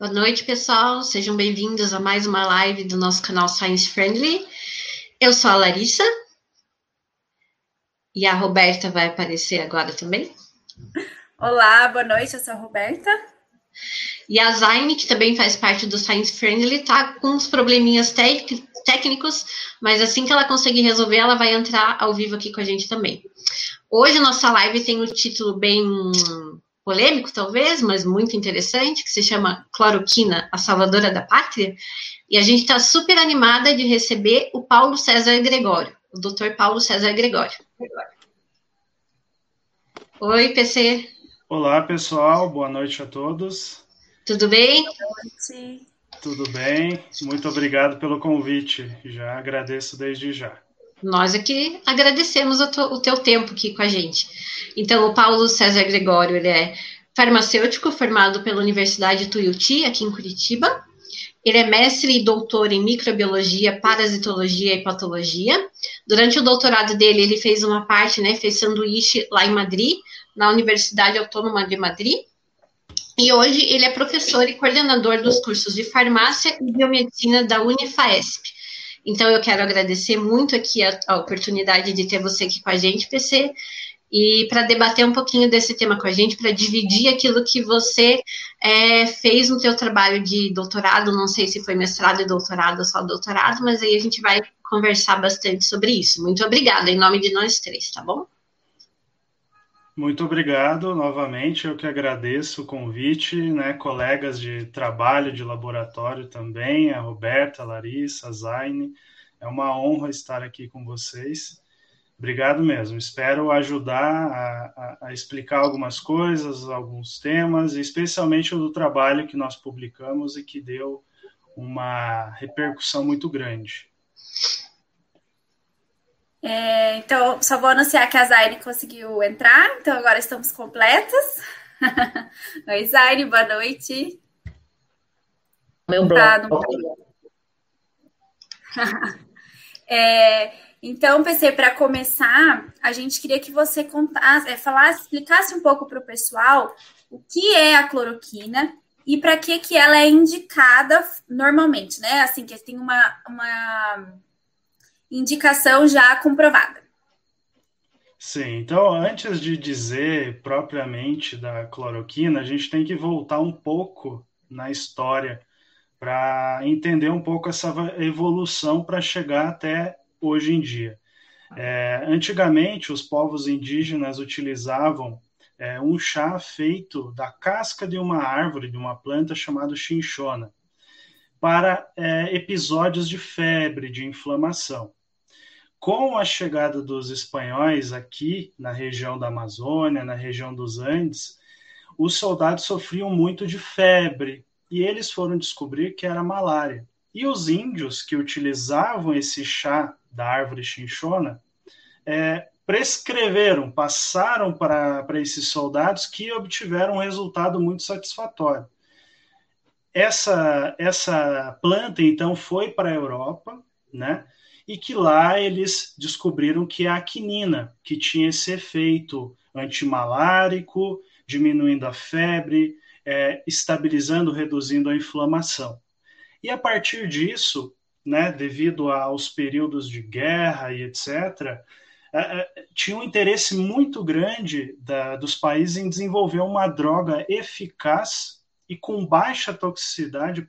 Boa noite, pessoal. Sejam bem-vindos a mais uma live do nosso canal Science Friendly. Eu sou a Larissa. E a Roberta vai aparecer agora também. Olá, boa noite. Eu sou a Roberta. E a Zaine, que também faz parte do Science Friendly, tá com uns probleminhas técnicos, mas assim que ela conseguir resolver, ela vai entrar ao vivo aqui com a gente também. Hoje a nossa live tem um título bem polêmico, talvez, mas muito interessante, que se chama Cloroquina, a Salvadora da Pátria. E a gente está super animada de receber o Paulo César Gregório, o doutor Paulo César Gregório. Oi, PC. Olá, pessoal, boa noite a todos. Tudo bem? Boa noite. Tudo bem, muito obrigado pelo convite, já agradeço desde já. Nós aqui agradecemos o, o teu tempo aqui com a gente. Então, o Paulo César Gregório, ele é farmacêutico formado pela Universidade Tuiuti, aqui em Curitiba. Ele é mestre e doutor em microbiologia, parasitologia e patologia. Durante o doutorado dele, ele fez uma parte, né, fez sanduíche lá em Madrid, na Universidade Autônoma de Madrid. E hoje ele é professor e coordenador dos cursos de farmácia e biomedicina da Unifaesp. Então, eu quero agradecer muito aqui a, a oportunidade de ter você aqui com a gente, PC, e para debater um pouquinho desse tema com a gente, para dividir aquilo que você é, fez no seu trabalho de doutorado, não sei se foi mestrado e doutorado ou só doutorado, mas aí a gente vai conversar bastante sobre isso. Muito obrigada, em nome de nós três, tá bom? Muito obrigado novamente, eu que agradeço o convite, né, colegas de trabalho, de laboratório também, a Roberta, a Larissa, a Zaine, é uma honra estar aqui com vocês. Obrigado mesmo. Espero ajudar a, a, a, explicar algumas coisas, alguns temas, especialmente o do trabalho que nós publicamos e que deu uma repercussão muito grande. É, então, só vou anunciar que a Zaire conseguiu entrar, então agora estamos completas. Oi, Zaire, boa noite. Meu. Tá no... é, então, PC, para começar, a gente queria que você contasse, é, falasse, explicasse um pouco para o pessoal o que é a cloroquina e para que, que ela é indicada normalmente, né? Assim, que tem uma, uma indicação já comprovada. Sim, então antes de dizer propriamente da cloroquina, a gente tem que voltar um pouco na história para entender um pouco essa evolução para chegar até hoje em dia. É, antigamente, os povos indígenas utilizavam é, um chá feito da casca de uma árvore, de uma planta chamada chinchona, para é, episódios de febre, de inflamação. Com a chegada dos espanhóis aqui na região da Amazônia, na região dos Andes, os soldados sofriam muito de febre e eles foram descobrir que era malária. E os índios que utilizavam esse chá da árvore chinchona, é, prescreveram, passaram para esses soldados que obtiveram um resultado muito satisfatório. Essa, essa planta, então, foi para a Europa, né? E que lá eles descobriram que a quinina, que tinha esse efeito antimalárico, diminuindo a febre, é, estabilizando, reduzindo a inflamação. E a partir disso, né, devido aos períodos de guerra e etc., é, é, tinha um interesse muito grande da, dos países em desenvolver uma droga eficaz e com baixa toxicidade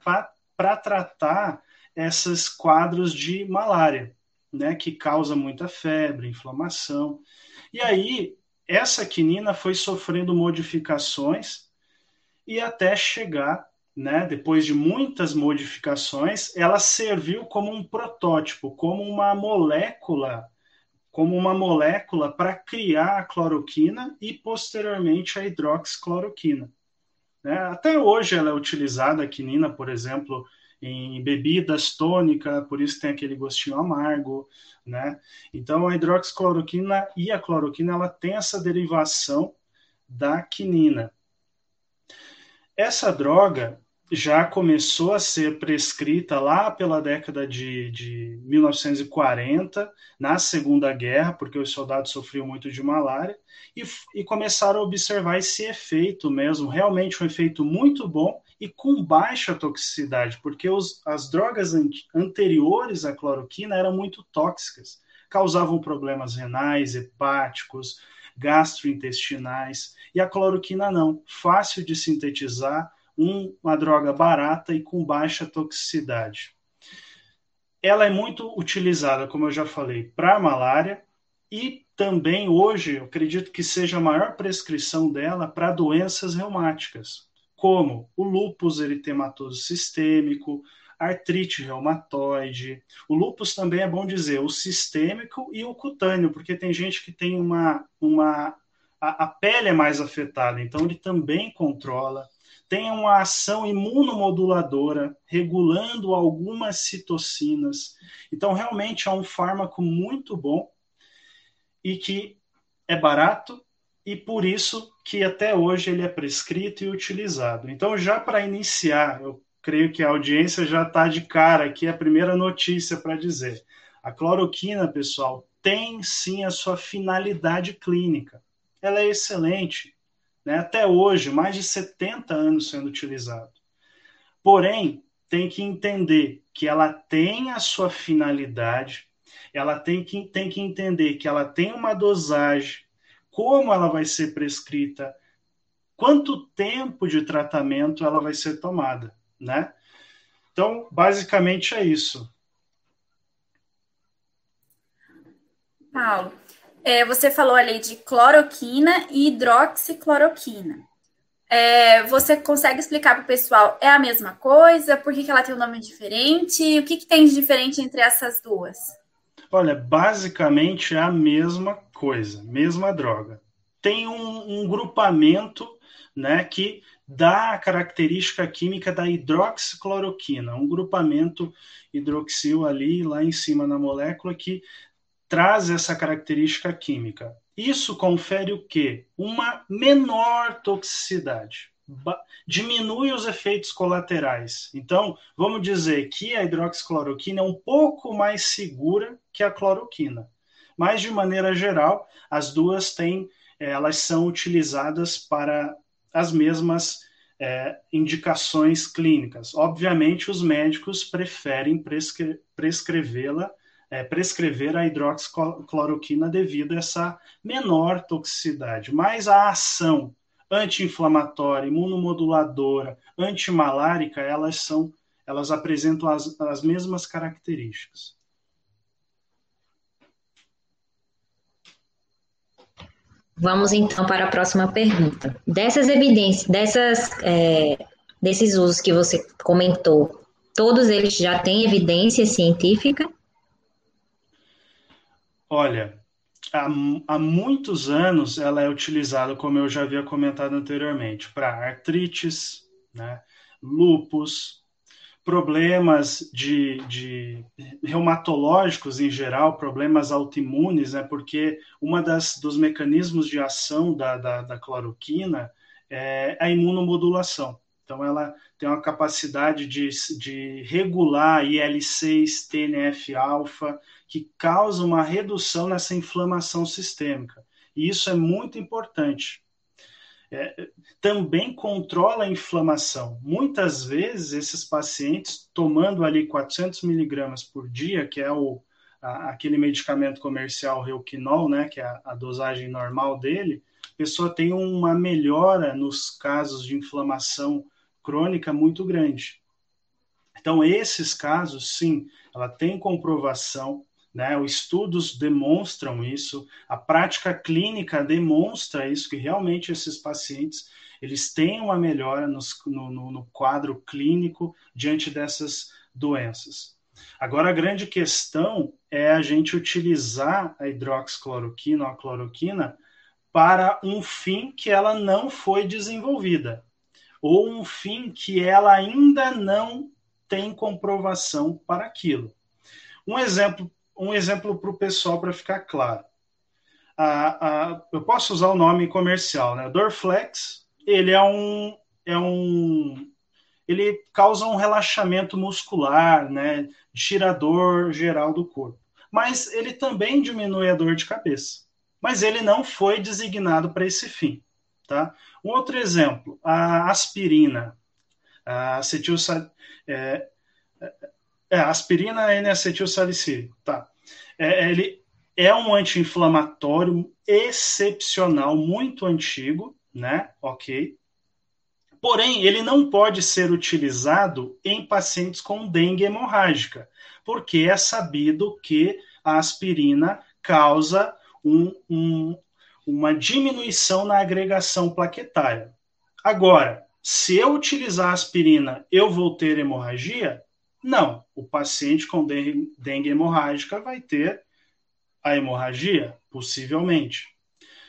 para tratar esses quadros de malária, né, que causa muita febre, inflamação. E aí, essa quinina foi sofrendo modificações e até chegar né, depois de muitas modificações, ela serviu como um protótipo, como uma molécula, como uma molécula para criar a cloroquina e posteriormente a hidroxicloroquina. Né? Até hoje ela é utilizada, a quinina, por exemplo, em bebidas tônicas, por isso tem aquele gostinho amargo, né? Então a hidroxicloroquina e a cloroquina ela tem essa derivação da quinina. Essa droga já começou a ser prescrita lá pela década de, de 1940, na Segunda Guerra, porque os soldados sofriam muito de malária, e, e começaram a observar esse efeito mesmo, realmente um efeito muito bom e com baixa toxicidade, porque os, as drogas an anteriores à cloroquina eram muito tóxicas, causavam problemas renais, hepáticos, gastrointestinais, e a cloroquina não, fácil de sintetizar, um, uma droga barata e com baixa toxicidade. Ela é muito utilizada, como eu já falei, para malária e também hoje, eu acredito que seja a maior prescrição dela para doenças reumáticas, como o lúpus eritematoso sistêmico, artrite reumatoide. O lúpus também é bom dizer, o sistêmico e o cutâneo, porque tem gente que tem uma. uma a, a pele é mais afetada, então ele também controla. Tem uma ação imunomoduladora, regulando algumas citocinas. Então, realmente é um fármaco muito bom e que é barato e por isso que até hoje ele é prescrito e utilizado. Então, já para iniciar, eu creio que a audiência já está de cara aqui, a primeira notícia para dizer. A cloroquina, pessoal, tem sim a sua finalidade clínica. Ela é excelente. Né? Até hoje, mais de 70 anos sendo utilizado. Porém, tem que entender que ela tem a sua finalidade, ela tem que, tem que entender que ela tem uma dosagem, como ela vai ser prescrita, quanto tempo de tratamento ela vai ser tomada né? Então, basicamente é isso. Paulo, é, você falou ali de cloroquina e hidroxicloroquina. É, você consegue explicar para o pessoal, é a mesma coisa? Por que, que ela tem um nome diferente? O que, que tem de diferente entre essas duas? Olha, basicamente é a mesma coisa, mesma droga. Tem um, um grupamento né, que da característica química da hidroxicloroquina, um grupamento hidroxil ali lá em cima na molécula que traz essa característica química. Isso confere o quê? Uma menor toxicidade. Diminui os efeitos colaterais. Então, vamos dizer que a hidroxicloroquina é um pouco mais segura que a cloroquina. Mas, de maneira geral, as duas têm, elas são utilizadas para as mesmas é, indicações clínicas. Obviamente, os médicos preferem prescre prescrevê-la, é, prescrever a hidroxicloroquina devido a essa menor toxicidade, mas a ação anti-inflamatória, imunomoduladora, antimalárica, elas são, elas apresentam as, as mesmas características. Vamos então para a próxima pergunta. Dessas evidências, dessas, é, desses usos que você comentou, todos eles já têm evidência científica? Olha, há, há muitos anos ela é utilizada, como eu já havia comentado anteriormente, para artrites, né, lupus, problemas de, de, reumatológicos em geral, problemas autoimunes, né, porque uma das dos mecanismos de ação da, da, da cloroquina é a imunomodulação. Então, ela tem uma capacidade de, de regular IL-6, TNF-alfa, que causa uma redução nessa inflamação sistêmica. E isso é muito importante é, também controla a inflamação. Muitas vezes, esses pacientes, tomando ali 400 miligramas por dia, que é o, a, aquele medicamento comercial Reuquinol, né, que é a, a dosagem normal dele, a pessoa tem uma melhora nos casos de inflamação crônica muito grande. Então, esses casos, sim, ela tem comprovação né? Os estudos demonstram isso, a prática clínica demonstra isso, que realmente esses pacientes eles têm uma melhora nos, no, no, quadro clínico diante dessas doenças. Agora, a grande questão é a gente utilizar a hidroxicloroquina ou a cloroquina para um fim que ela não foi desenvolvida, ou um fim que ela ainda não tem comprovação para aquilo. Um exemplo um exemplo para o pessoal para ficar claro. eu posso usar o nome comercial, né? Dorflex, ele é um, é um, ele causa um relaxamento muscular, né, tirador geral do corpo. Mas ele também diminui a dor de cabeça. Mas ele não foi designado para esse fim, tá? Um outro exemplo, a aspirina, a acetil é, é, é, aspirina N-acetilsalicílico, tá? É, ele é um anti-inflamatório excepcional, muito antigo, né? Ok. Porém, ele não pode ser utilizado em pacientes com dengue hemorrágica, porque é sabido que a aspirina causa um, um, uma diminuição na agregação plaquetária. Agora, se eu utilizar aspirina, eu vou ter hemorragia? Não. O paciente com dengue, hemorrágica vai ter a hemorragia, possivelmente.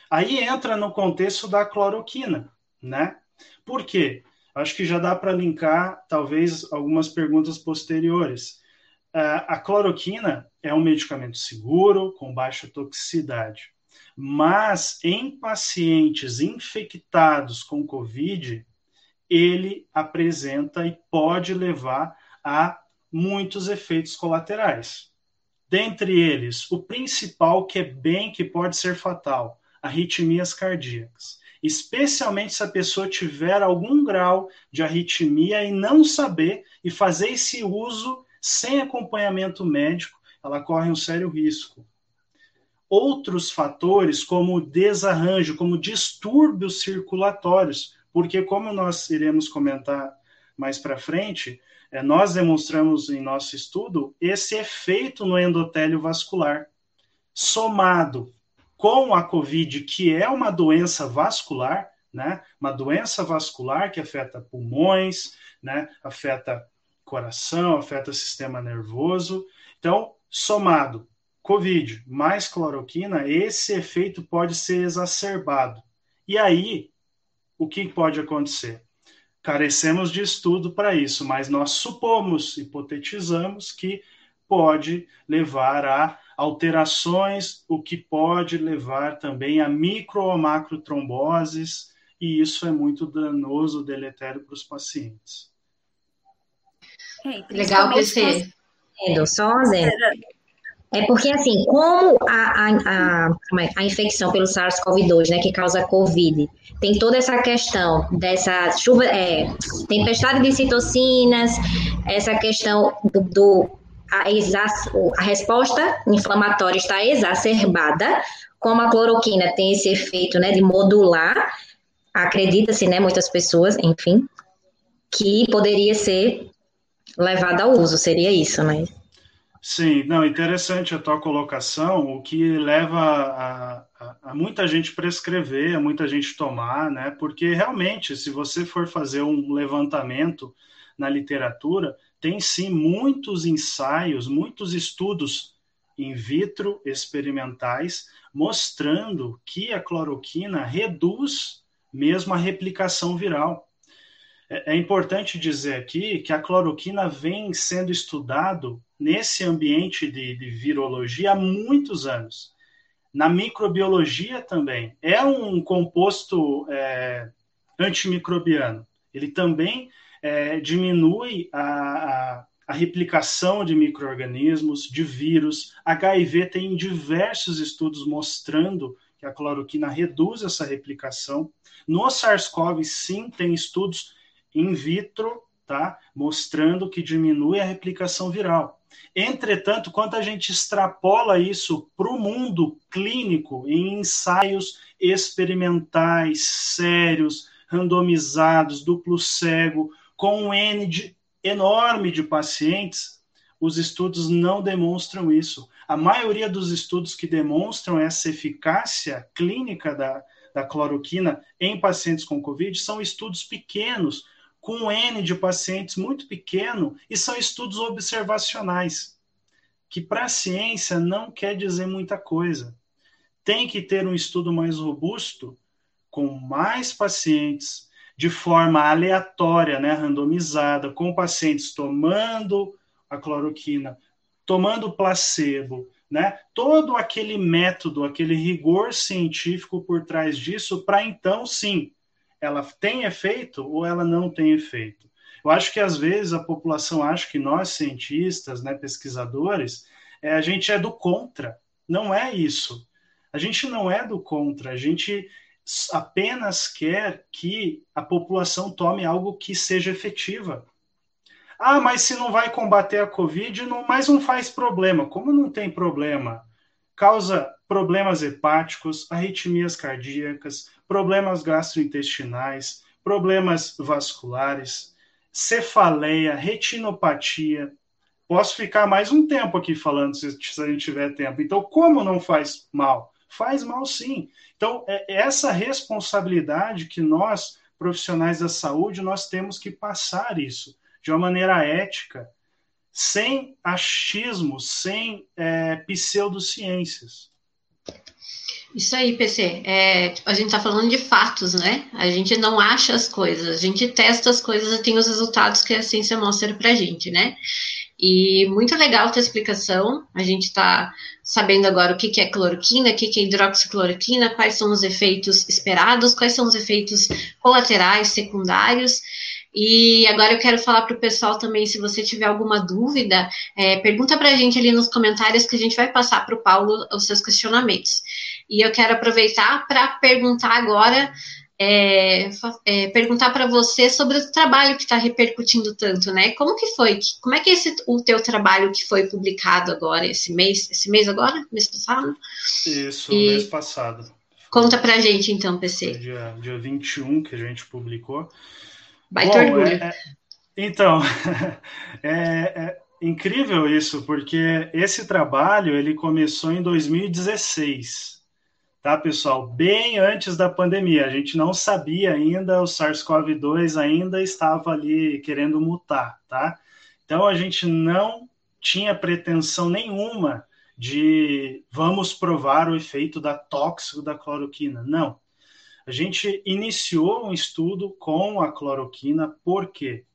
Aí entra no contexto da cloroquina, né? Por quê? Acho que já dá para linkar, talvez, algumas perguntas posteriores. Uh, a cloroquina é um medicamento seguro, com baixa toxicidade. Mas em pacientes infectados com Covid, ele apresenta e pode levar a muitos efeitos colaterais. Dentre eles, o principal que é bem que pode ser fatal, arritmias cardíacas. Especialmente se a pessoa tiver algum grau de arritmia e não saber e fazer esse uso sem acompanhamento médico, ela corre um sério risco. Outros fatores, como desarranjo, como distúrbios circulatórios, porque, como nós iremos comentar mais para frente, nós demonstramos em nosso estudo esse efeito no endotélio vascular, somado com a COVID, que é uma doença vascular, né? Uma doença vascular que afeta pulmões, né? Afeta coração, afeta sistema nervoso. Então, somado COVID mais cloroquina, esse efeito pode ser exacerbado. E aí, o que pode acontecer? Carecemos de estudo para isso, mas nós supomos, hipotetizamos que pode levar a alterações, o que pode levar também a micro ou macrotromboses, e isso é muito danoso, deletério para os pacientes. É, Legal, PC. Só é porque, assim, como a, a, a, é, a infecção pelo SARS-CoV-2, né, que causa COVID, tem toda essa questão dessa chuva, é, tempestade de citocinas, essa questão do, do a, a resposta inflamatória está exacerbada, como a cloroquina tem esse efeito, né, de modular, acredita-se, né, muitas pessoas, enfim, que poderia ser levada ao uso, seria isso, né? Sim, não, interessante a tua colocação, o que leva a, a, a, muita gente prescrever, a muita gente tomar, né? Porque realmente, se você for fazer um levantamento na literatura, tem sim muitos ensaios, muitos estudos in vitro experimentais mostrando que a cloroquina reduz mesmo a replicação viral. É, é importante dizer aqui que a cloroquina vem sendo estudado nesse ambiente de, de virologia há muitos anos. Na microbiologia também. É um composto é, antimicrobiano. Ele também é, diminui a, a, a, replicação de micro-organismos, de vírus. HIV tem diversos estudos mostrando que a cloroquina reduz essa replicação. No SARS-CoV, sim, tem estudos in vitro, tá? mostrando que diminui a replicação viral. Entretanto, quando a gente extrapola isso para o mundo clínico, em ensaios experimentais, sérios, randomizados, duplo cego, com um N de, enorme de pacientes, os estudos não demonstram isso. A maioria dos estudos que demonstram essa eficácia clínica da, da cloroquina em pacientes com Covid são estudos pequenos, com um N de pacientes muito pequeno, e são estudos observacionais, que para a ciência não quer dizer muita coisa. Tem que ter um estudo mais robusto, com mais pacientes, de forma aleatória, né, randomizada, com pacientes tomando a cloroquina, tomando placebo, né? Todo aquele método, aquele rigor científico por trás disso, para então sim ela tem efeito ou ela não tem efeito. Eu acho que às vezes a população acha que nós, cientistas, né, pesquisadores, é, a gente é do contra. Não é isso. A gente não é do contra, a gente apenas quer que a população tome algo que seja efetiva. Ah, mas se não vai combater a Covid, não, mas não faz problema. Como não tem problema? Causa problemas hepáticos, arritmias cardíacas, problemas gastrointestinais, problemas vasculares, cefaleia, retinopatia. Posso ficar mais um tempo aqui falando, se, se a gente tiver tempo. Então, como não faz mal? Faz mal sim. Então, é essa responsabilidade que nós, profissionais da saúde, nós temos que passar isso de uma maneira ética, sem achismo, sem é, pseudociências. Isso aí, PC. É, a gente está falando de fatos, né? A gente não acha as coisas, a gente testa as coisas e tem os resultados que a ciência mostra para a gente, né? E muito legal a tua explicação. A gente está sabendo agora o que, que é cloroquina, o que, que é hidroxicloroquina, quais são os efeitos esperados, quais são os efeitos colaterais, secundários. E agora eu quero falar para o pessoal também, se você tiver alguma dúvida, é, pergunta para a gente ali nos comentários que a gente vai passar para o Paulo os seus questionamentos. E eu quero aproveitar para perguntar agora, é, é, perguntar para você sobre o trabalho que está repercutindo tanto, né? Como que foi? Como é que é esse o teu trabalho que foi publicado agora esse mês? Esse mês agora? Mês passado? Isso, e mês passado. Conta para a gente então, PC. Dia, dia 21 que a gente publicou. Baita Bom, orgulho. É, é, então, é, é, incrível isso, porque esse trabalho ele começou em 2016, tá, pessoal? Bem antes da pandemia. A gente não sabia ainda, o SARS-CoV-2 ainda estava ali querendo mutar, tá? Então a gente não tinha pretensão nenhuma de vamos provar o efeito da tóxico da cloroquina. Não a gente iniciou um estudo com a cloroquina, por quê?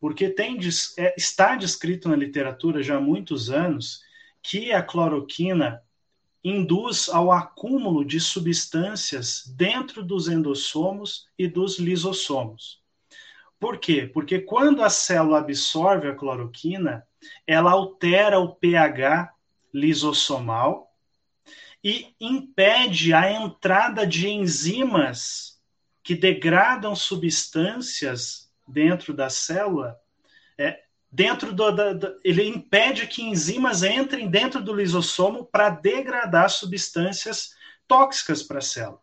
Porque tem, é, está descrito na literatura já há muitos anos que a cloroquina induz ao acúmulo de substâncias dentro dos endossomos e dos lisossomos. Por quê? Porque quando a célula absorve a cloroquina, ela altera o pH lisossomal e impede a entrada de enzimas que degradam substâncias dentro da célula. É, dentro do, ele impede que enzimas entrem dentro do lisossomo para degradar substâncias tóxicas para a célula.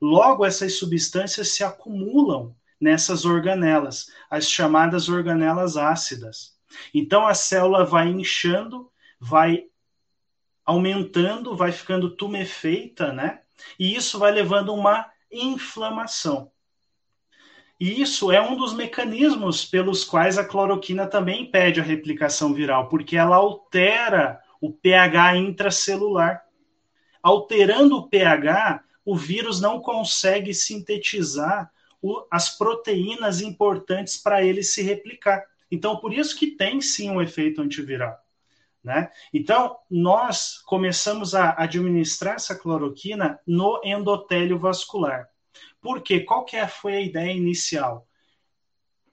Logo, essas substâncias se acumulam nessas organelas, as chamadas organelas ácidas. Então a célula vai inchando, vai aumentando, vai ficando tumefeita, né? E isso vai levando uma inflamação. E isso é um dos mecanismos pelos quais a cloroquina também impede a replicação viral, porque ela altera o pH intracelular. Alterando o pH, o vírus não consegue sintetizar o, as proteínas importantes para ele se replicar. Então, por isso que tem sim um efeito antiviral. Né? Então, nós começamos a administrar essa cloroquina no endotélio vascular. Por quê? Qual que é, foi a ideia inicial?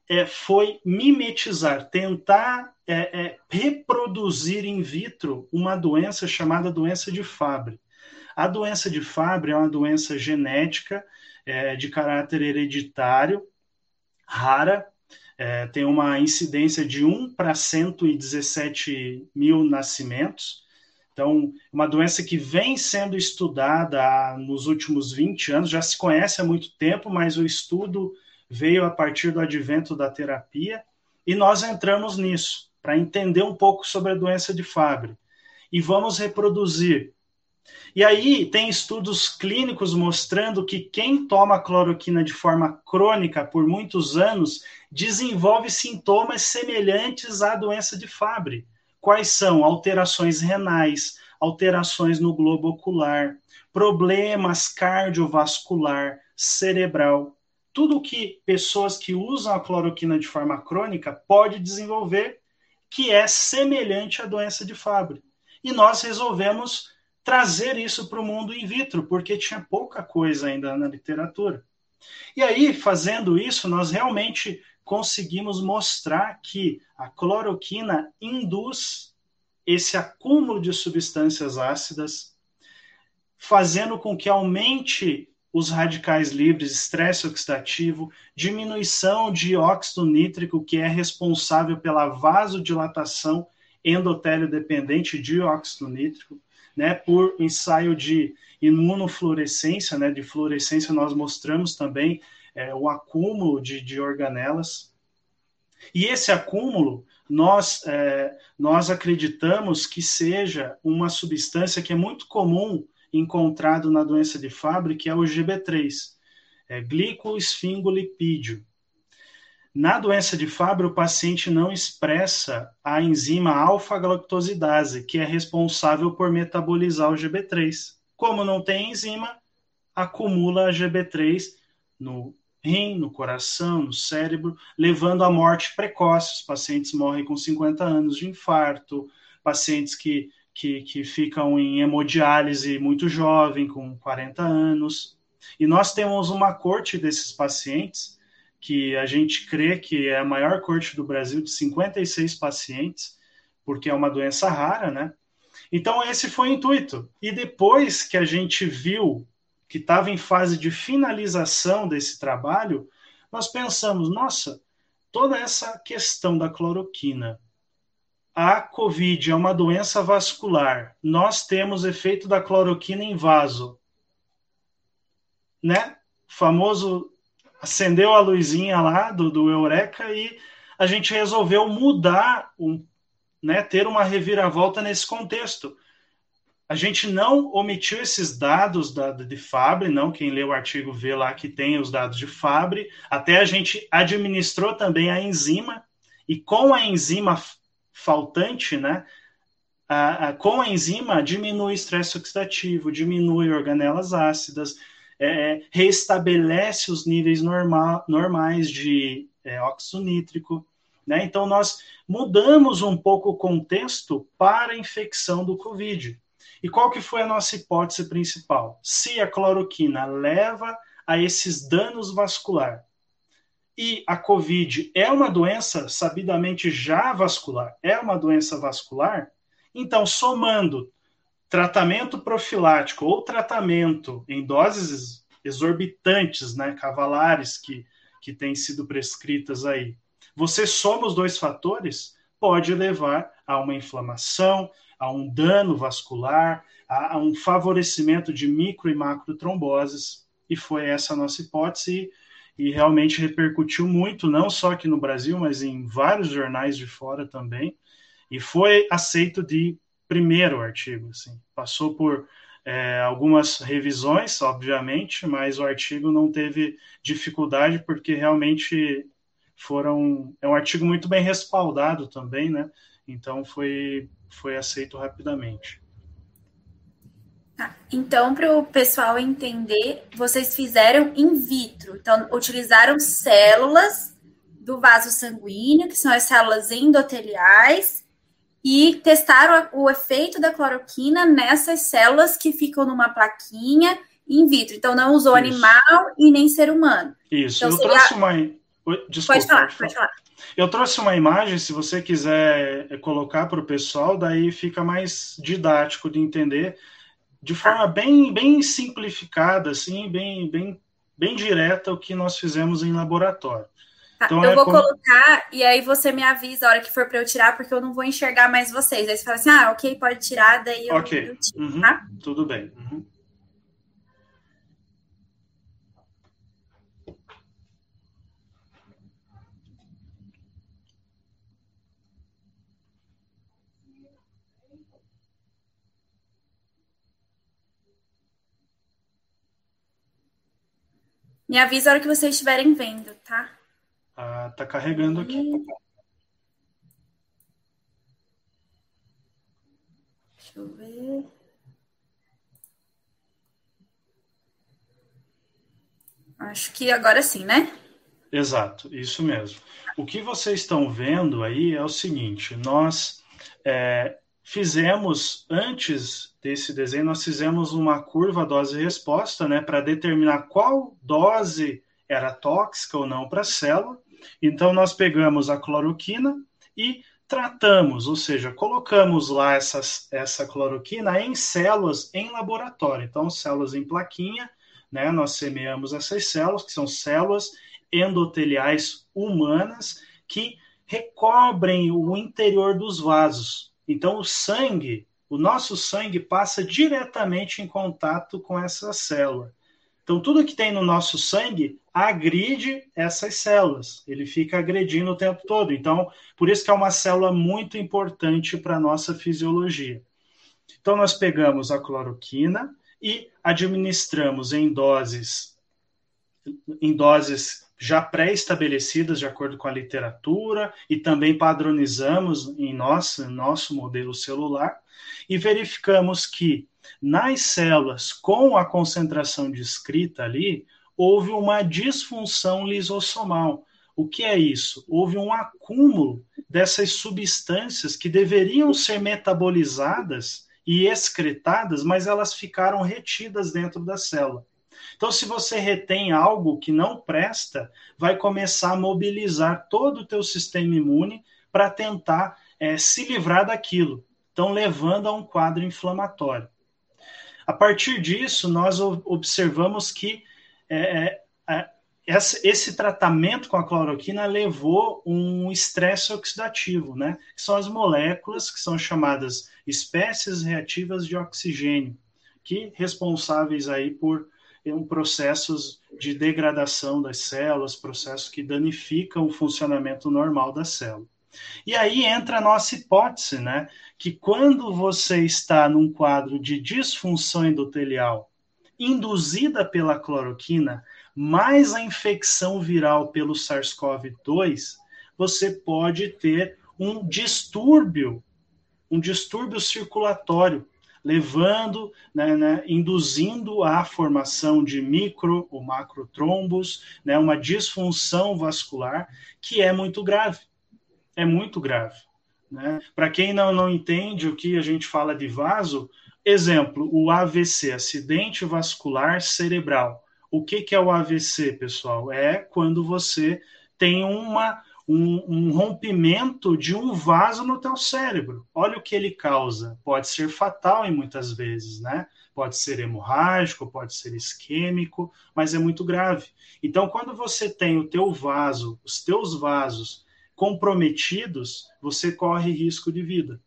É, foi mimetizar, tentar é, é, reproduzir in vitro uma doença chamada doença de Fabry. A doença de Fabry é uma doença genética é, de caráter hereditário, rara, é, tem uma incidência de 1 para 117 mil nascimentos. Então, uma doença que vem sendo estudada nos últimos 20 anos, já se conhece há muito tempo, mas o estudo veio a partir do advento da terapia e nós entramos nisso para entender um pouco sobre a doença de Fabry. E vamos reproduzir e aí tem estudos clínicos mostrando que quem toma cloroquina de forma crônica por muitos anos desenvolve sintomas semelhantes à doença de Fabry. Quais são? Alterações renais, alterações no globo ocular, problemas cardiovascular, cerebral. Tudo que pessoas que usam a cloroquina de forma crônica pode desenvolver que é semelhante à doença de Fabry. E nós resolvemos trazer isso para o mundo in vitro, porque tinha pouca coisa ainda na literatura. E aí, fazendo isso, nós realmente conseguimos mostrar que a cloroquina induz esse acúmulo de substâncias ácidas, fazendo com que aumente os radicais livres, estresse oxidativo, diminuição de óxido nítrico, que é responsável pela vasodilatação endotélio dependente de óxido nítrico, né, por ensaio de imunofluorescência, né, de fluorescência, nós mostramos também é, o acúmulo de, de organelas. E esse acúmulo, nós, é, nós acreditamos que seja uma substância que é muito comum encontrado na doença de Fabry, que é o GB3, é glicoesfingolipídio. Na doença de Fabry, o paciente não expressa a enzima alfa-galactosidase, que é responsável por metabolizar o GB3. Como não tem enzima, acumula a GB3 no rim, no coração, no cérebro, levando à morte precoce. Os pacientes morrem com 50 anos de infarto, pacientes que, que, que ficam em hemodiálise muito jovem, com 40 anos. E nós temos uma corte desses pacientes que a gente crê que é a maior corte do Brasil, de 56 pacientes, porque é uma doença rara, né? Então, esse foi o intuito. E depois que a gente viu que estava em fase de finalização desse trabalho, nós pensamos: nossa, toda essa questão da cloroquina, a COVID é uma doença vascular, nós temos efeito da cloroquina em vaso, né? Famoso acendeu a luzinha lá do, do Eureka e a gente resolveu mudar, um, né, ter uma reviravolta nesse contexto. A gente não omitiu esses dados da, de Fabre, não. Quem lê o artigo vê lá que tem os dados de Fabre. Até a gente administrou também a enzima, e com a enzima faltante, né, a, a, com a enzima diminui o estresse oxidativo, diminui organelas ácidas, é, é, restabelece os níveis normal, normais de é, óxido nítrico. Né? Então, nós mudamos um pouco o contexto para a infecção do Covid. E qual que foi a nossa hipótese principal? Se a cloroquina leva a esses danos vascular e a COVID é uma doença sabidamente já vascular, é uma doença vascular, então somando tratamento profilático ou tratamento em doses exorbitantes, né, cavalares que, que têm sido prescritas aí, você soma os dois fatores, pode levar a uma inflamação, a um dano vascular, a, a um favorecimento de micro e macro tromboses, e foi essa a nossa hipótese, e, e realmente repercutiu muito, não só aqui no Brasil, mas em vários jornais de fora também, e foi aceito de primeiro artigo, assim. Passou por é, algumas revisões, obviamente, mas o artigo não teve dificuldade porque realmente foram é um artigo muito bem respaldado também, né? Então foi foi aceito rapidamente. Tá. Então, para o pessoal entender, vocês fizeram in vitro, então utilizaram células do vaso sanguíneo, que são as células endoteliais, e testaram o efeito da cloroquina nessas células que ficam numa plaquinha in vitro. Então, não usou Isso. animal e nem ser humano. Isso, então, eu seria... trouxe uma. Desculpa, pode falar, pode falar. Eu trouxe uma imagem, se você quiser eh, colocar para o pessoal, daí fica mais didático de entender, de forma bem, bem simplificada, assim, bem, bem, bem direta o que nós fizemos em laboratório. Tá, então, eu é vou como... colocar e aí você me avisa a hora que for para eu tirar, porque eu não vou enxergar mais vocês. Aí você fala assim, ah, ok, pode tirar, daí eu, okay. eu tiro, uhum. tá? Tudo bem. Uhum. Me avisa a hora que vocês estiverem vendo, tá? Ah, tá carregando aqui. Deixa eu ver. Acho que agora sim, né? Exato, isso mesmo. O que vocês estão vendo aí é o seguinte: nós é, fizemos, antes desse desenho, nós fizemos uma curva dose-resposta, né, para determinar qual dose era tóxica ou não para a célula, Então, nós pegamos a cloroquina e tratamos, ou seja, colocamos lá essas, essa cloroquina em células em laboratório. Então, células em plaquinha, né? Nós semeamos essas células, que são células endoteliais humanas que recobrem o interior dos vasos. Então, o sangue, o nosso sangue passa diretamente em contato com essa célula. Então, tudo que tem no nosso sangue agride essas células. Ele fica agredindo o tempo todo. Então, por isso que é uma célula muito importante para a nossa fisiologia. Então, nós pegamos a cloroquina e administramos em doses em doses já pré-estabelecidas de acordo com a literatura e também padronizamos em nosso, nosso modelo celular e verificamos que nas células com a concentração descrita ali, houve uma disfunção lisossomal. O que é isso? Houve um acúmulo dessas substâncias que deveriam ser metabolizadas e excretadas, mas elas ficaram retidas dentro da célula. Então, se você retém algo que não presta, vai começar a mobilizar todo o teu sistema imune para tentar é, se livrar daquilo. Então, levando a um quadro inflamatório. A partir disso, nós observamos que é, é, esse tratamento com a cloroquina levou um estresse oxidativo, né? Que são as moléculas que são chamadas espécies reativas de oxigênio, que responsáveis aí por um processos de degradação das células, processos que danificam o funcionamento normal da célula. E aí entra a nossa hipótese, né? Que quando você está num quadro de disfunção endotelial induzida pela cloroquina, mais a infecção viral pelo SARS-CoV-2, você pode ter um distúrbio, um distúrbio circulatório, levando, né, né, induzindo a formação de micro ou macrotrombos, né, uma disfunção vascular que é muito grave é muito grave. Né? Para quem não, não entende o que a gente fala de vaso, exemplo, o AVC, acidente vascular cerebral. O que, que é o AVC, pessoal? É quando você tem uma, um, um, rompimento de um vaso no teu cérebro. Olha o que ele causa. Pode ser fatal em muitas vezes, né? Pode ser hemorrágico, pode ser isquêmico, mas é muito grave. Então, quando você tem o teu vaso, os teus vasos comprometidos, você corre risco de vida.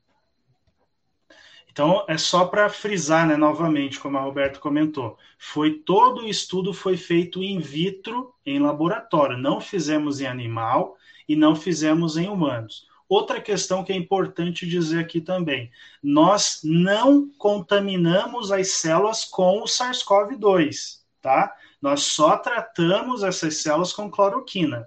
Então, é só para frisar, né, novamente, como a Roberto comentou, foi todo o estudo foi feito in vitro, em laboratório, não fizemos em animal e não fizemos em humanos. Outra questão que é importante dizer aqui também, nós não contaminamos as células com o SARS-CoV-2, tá? Nós só tratamos essas células com cloroquina.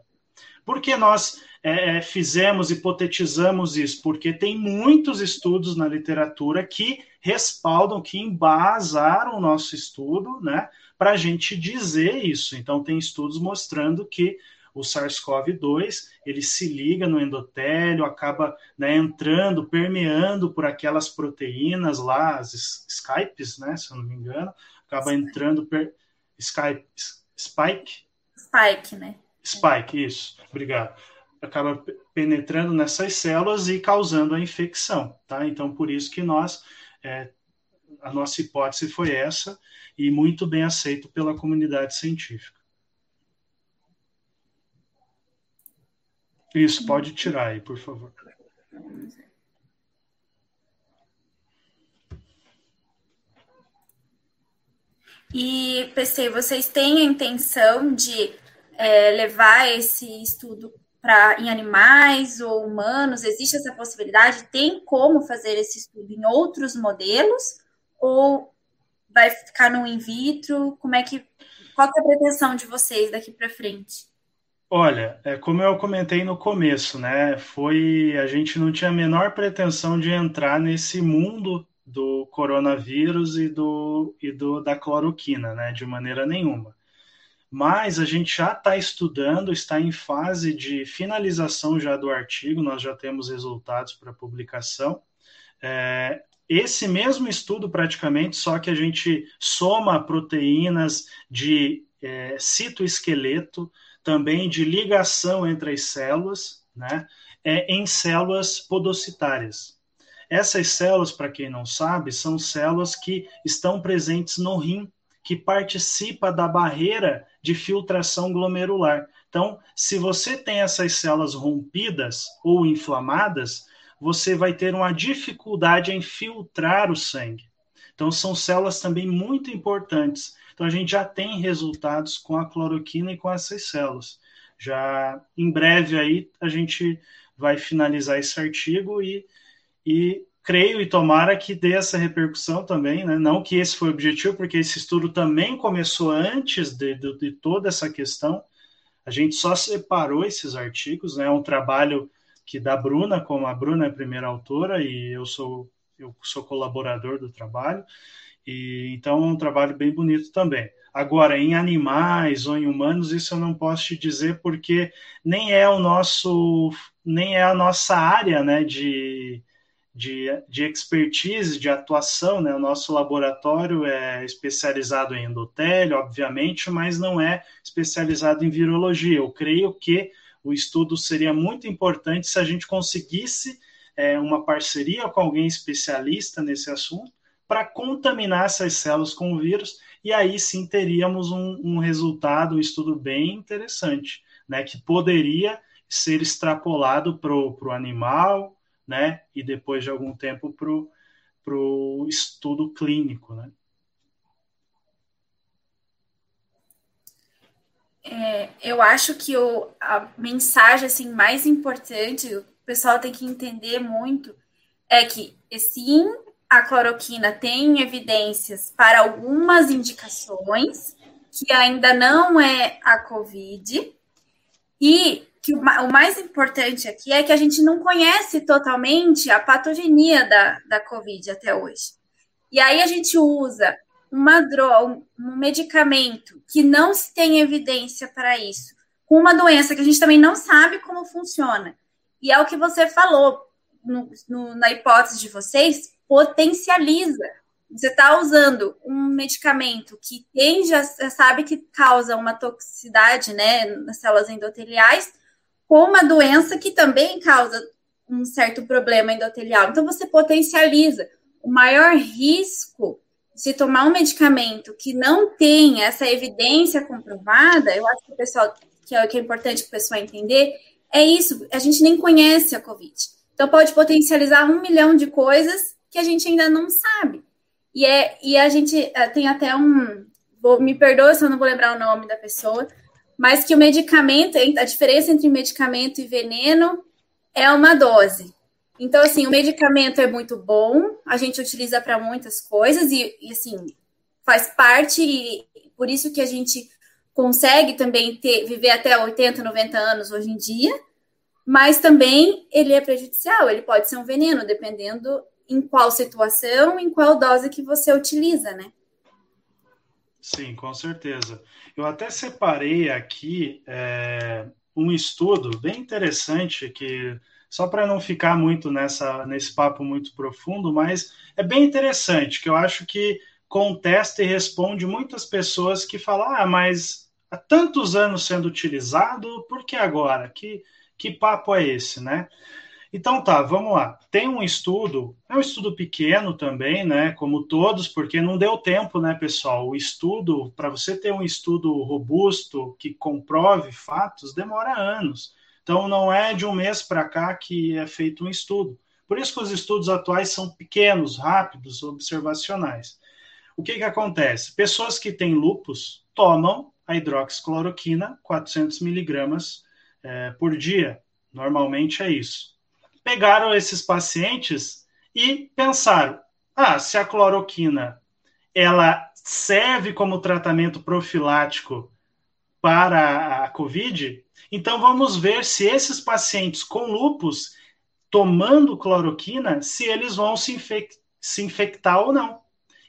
Porque nós é, é, fizemos, hipotetizamos isso, porque tem muitos estudos na literatura que respaldam, que embasaram o nosso estudo, né, para a gente dizer isso. Então, tem estudos mostrando que o SARS-CoV-2 ele se liga no endotélio, acaba né, entrando, permeando por aquelas proteínas lá, as Skypes, né, se eu não me engano, acaba entrando per... Skype, Spike? Spike, né? Spike, isso. Obrigado acaba penetrando nessas células e causando a infecção, tá? Então, por isso que nós, é, a nossa hipótese foi essa e muito bem aceito pela comunidade científica. Isso, pode tirar aí, por favor. E, PC, vocês têm a intenção de é, levar esse estudo para em animais ou humanos? Existe essa possibilidade? Tem como fazer esse estudo em outros modelos? Ou vai ficar no in vitro? Como é que qual é a pretensão de vocês daqui para frente? Olha, é, como eu comentei no começo, né? Foi a gente não tinha a menor pretensão de entrar nesse mundo do coronavírus e do e do da cloroquina, né? De maneira nenhuma mas a gente já está estudando, está em fase de finalização já do artigo, nós já temos resultados para publicação. É, esse mesmo estudo, praticamente, só que a gente soma proteínas de é, citoesqueleto, também de ligação entre as células, né, é, em células podocitárias. Essas células, para quem não sabe, são células que estão presentes no rim, que participa da barreira de filtração glomerular. Então, se você tem essas células rompidas ou inflamadas, você vai ter uma dificuldade em filtrar o sangue. Então, são células também muito importantes. Então, a gente já tem resultados com a cloroquina e com essas células. Já em breve aí a gente vai finalizar esse artigo e, e creio e tomara que dê essa repercussão também, né? não que esse foi o objetivo, porque esse estudo também começou antes de, de, de toda essa questão, a gente só separou esses artigos, né? é um trabalho que da Bruna, como a Bruna é a primeira autora e eu sou eu sou colaborador do trabalho, e então é um trabalho bem bonito também. Agora, em animais ou em humanos, isso eu não posso te dizer porque nem é o nosso, nem é a nossa área né, de, de, de expertise, de atuação. Né? O nosso laboratório é especializado em endotélio, obviamente, mas não é especializado em virologia. Eu creio que o estudo seria muito importante se a gente conseguisse é, uma parceria com alguém especialista nesse assunto para contaminar essas células com o vírus e aí sim teríamos um, um resultado, um estudo bem interessante, né, que poderia ser extrapolado para o animal, né, e depois de algum tempo para o estudo clínico, né. É, eu acho que o, a mensagem assim mais importante, o pessoal tem que entender muito, é que sim, a cloroquina tem evidências para algumas indicações, que ainda não é a COVID, e que o, mais importante aqui é que a gente não conhece totalmente a patogenia da, da COVID até hoje. E aí a gente usa uma droga, um medicamento que não se tem evidência para isso, com uma doença que a gente também não sabe como funciona. E é o que você falou no, no, na hipótese de vocês, potencializa. Você está usando um medicamento que tem, já sabe que causa uma toxicidade né, nas células endoteliais, com uma doença que também causa um certo problema endotelial. Então, você potencializa. O maior risco de tomar um medicamento que não tem essa evidência comprovada, eu acho que o pessoal, que é, que é importante o pessoal entender, é isso. A gente nem conhece a COVID. Então, pode potencializar um milhão de coisas que a gente ainda não sabe. E, é, e a gente é, tem até um. Vou, me perdoa se eu não vou lembrar o nome da pessoa, mas que o medicamento, a diferença entre medicamento e veneno é uma dose. Então, assim, o medicamento é muito bom, a gente utiliza para muitas coisas e, e, assim, faz parte, e por isso que a gente consegue também ter, viver até 80, 90 anos hoje em dia, mas também ele é prejudicial, ele pode ser um veneno, dependendo em qual situação, em qual dose que você utiliza, né? Sim, com certeza. Eu até separei aqui é, um estudo bem interessante que só para não ficar muito nessa nesse papo muito profundo, mas é bem interessante que eu acho que contesta e responde muitas pessoas que falam: ah, mas há tantos anos sendo utilizado, por que agora? Que que papo é esse, né? Então tá, vamos lá. Tem um estudo, é um estudo pequeno também, né? Como todos, porque não deu tempo, né, pessoal? O estudo, para você ter um estudo robusto que comprove fatos, demora anos. Então não é de um mês para cá que é feito um estudo. Por isso que os estudos atuais são pequenos, rápidos, observacionais. O que, que acontece? Pessoas que têm lupus tomam a hidroxicloroquina, 400 miligramas é, por dia. Normalmente é isso pegaram esses pacientes e pensaram: ah, se a cloroquina ela serve como tratamento profilático para a COVID, então vamos ver se esses pacientes com lupus tomando cloroquina, se eles vão se, se infectar ou não.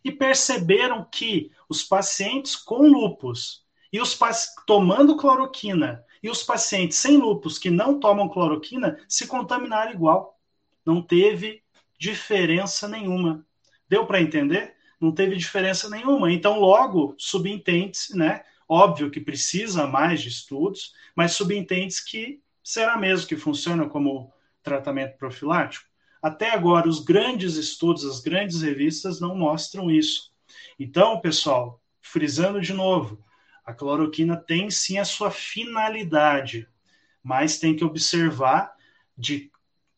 E perceberam que os pacientes com lupus e os tomando cloroquina e os pacientes sem lupus que não tomam cloroquina se contaminaram igual. Não teve diferença nenhuma. Deu para entender? Não teve diferença nenhuma. Então, logo, subentende-se, né? Óbvio que precisa mais de estudos, mas subentende que será mesmo que funciona como tratamento profilático? Até agora, os grandes estudos, as grandes revistas não mostram isso. Então, pessoal, frisando de novo, a cloroquina tem sim a sua finalidade, mas tem que observar de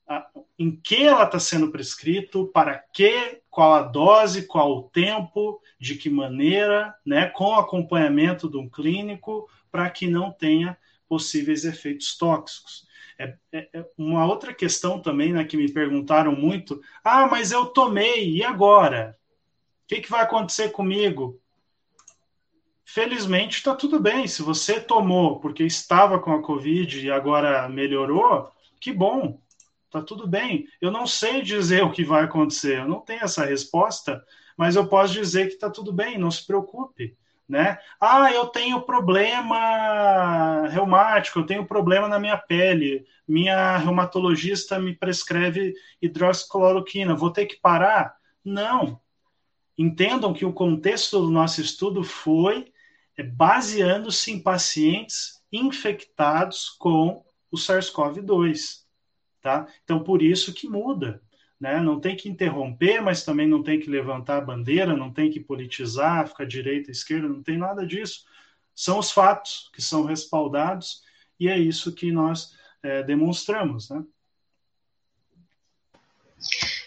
a, em que ela está sendo prescrito, para que, qual a dose, qual o tempo, de que maneira, né, com acompanhamento de um clínico, para que não tenha possíveis efeitos tóxicos. É, é, é, uma outra questão também, né, que me perguntaram muito, ah, mas eu tomei, e agora? O que, que vai acontecer comigo? Felizmente está tudo bem. Se você tomou porque estava com a Covid e agora melhorou, que bom, está tudo bem. Eu não sei dizer o que vai acontecer, eu não tenho essa resposta, mas eu posso dizer que está tudo bem, não se preocupe. Né? Ah, eu tenho problema reumático, eu tenho problema na minha pele, minha reumatologista me prescreve hidroxicloroquina, vou ter que parar? Não. Entendam que o contexto do nosso estudo foi baseando-se em pacientes infectados com o SARS-CoV-2, tá? Então, por isso que muda, né? Não tem que interromper, mas também não tem que levantar a bandeira, não tem que politizar, ficar direita, esquerda, não tem nada disso. São os fatos que são respaldados e é isso que nós é, demonstramos, né?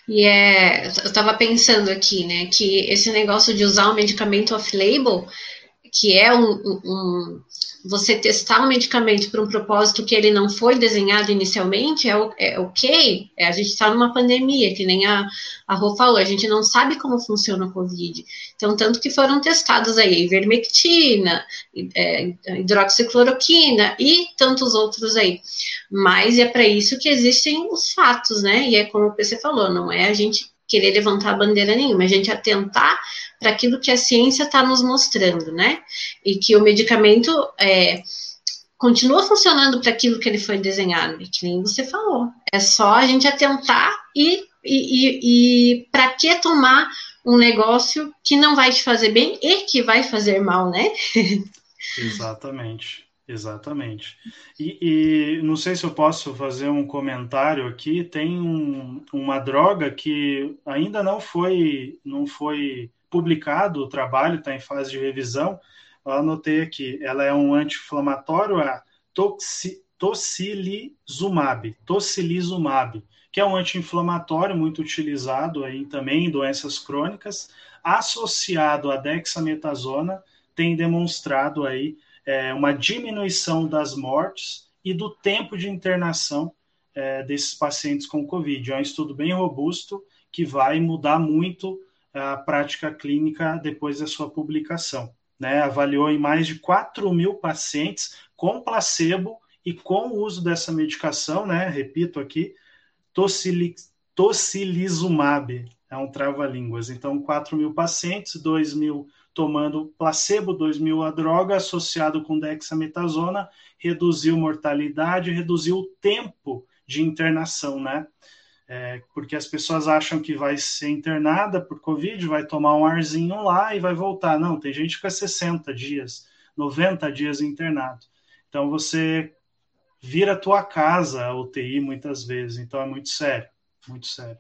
E é, eu estava pensando aqui, né, que esse negócio de usar o medicamento off-label que é um, um, você testar um medicamento para um propósito que ele não foi desenhado inicialmente, é, é ok. É, a gente está numa pandemia, que nem a, a Rô falou, a gente não sabe como funciona o Covid. Então, tanto que foram testados aí ivermectina, é, hidroxicloroquina e tantos outros aí. Mas é para isso que existem os fatos, né? E é como o PC falou, não é a gente querer levantar bandeira nenhuma, a gente atentar para aquilo que a ciência está nos mostrando, né? E que o medicamento é, continua funcionando para aquilo que ele foi desenhado, e que nem você falou. É só a gente atentar e, e, e, e para que tomar um negócio que não vai te fazer bem e que vai fazer mal, né? Exatamente. Exatamente. E, e, não sei se eu posso fazer um comentário aqui. Tem um, uma droga que ainda não foi, não foi publicado, o trabalho está em fase de revisão. Eu anotei aqui. Ela é um anti-inflamatório, a toxi, tocilizumab, tocilizumab, que é um anti-inflamatório muito utilizado aí também em doenças crônicas, associado à dexametasona, tem demonstrado aí é, uma diminuição das mortes e do tempo de internação é, desses pacientes com Covid. É um estudo bem robusto que vai mudar muito a prática clínica depois da sua publicação. Né? Avaliou em mais de 4 mil pacientes com placebo e com o uso dessa medicação, né? repito aqui, tocilizumab, é um trava-línguas. Então, 4 mil pacientes, 2 mil tomando placebo, 2 mil a droga, associado com dexametasona, reduziu mortalidade, reduziu o tempo de internação, né? É, porque as pessoas acham que vai ser internada por Covid, vai tomar um arzinho lá e vai voltar. Não, tem gente que fica 60 dias, 90 dias internado. Então você vira a tua casa a UTI muitas vezes, então é muito sério, muito sério.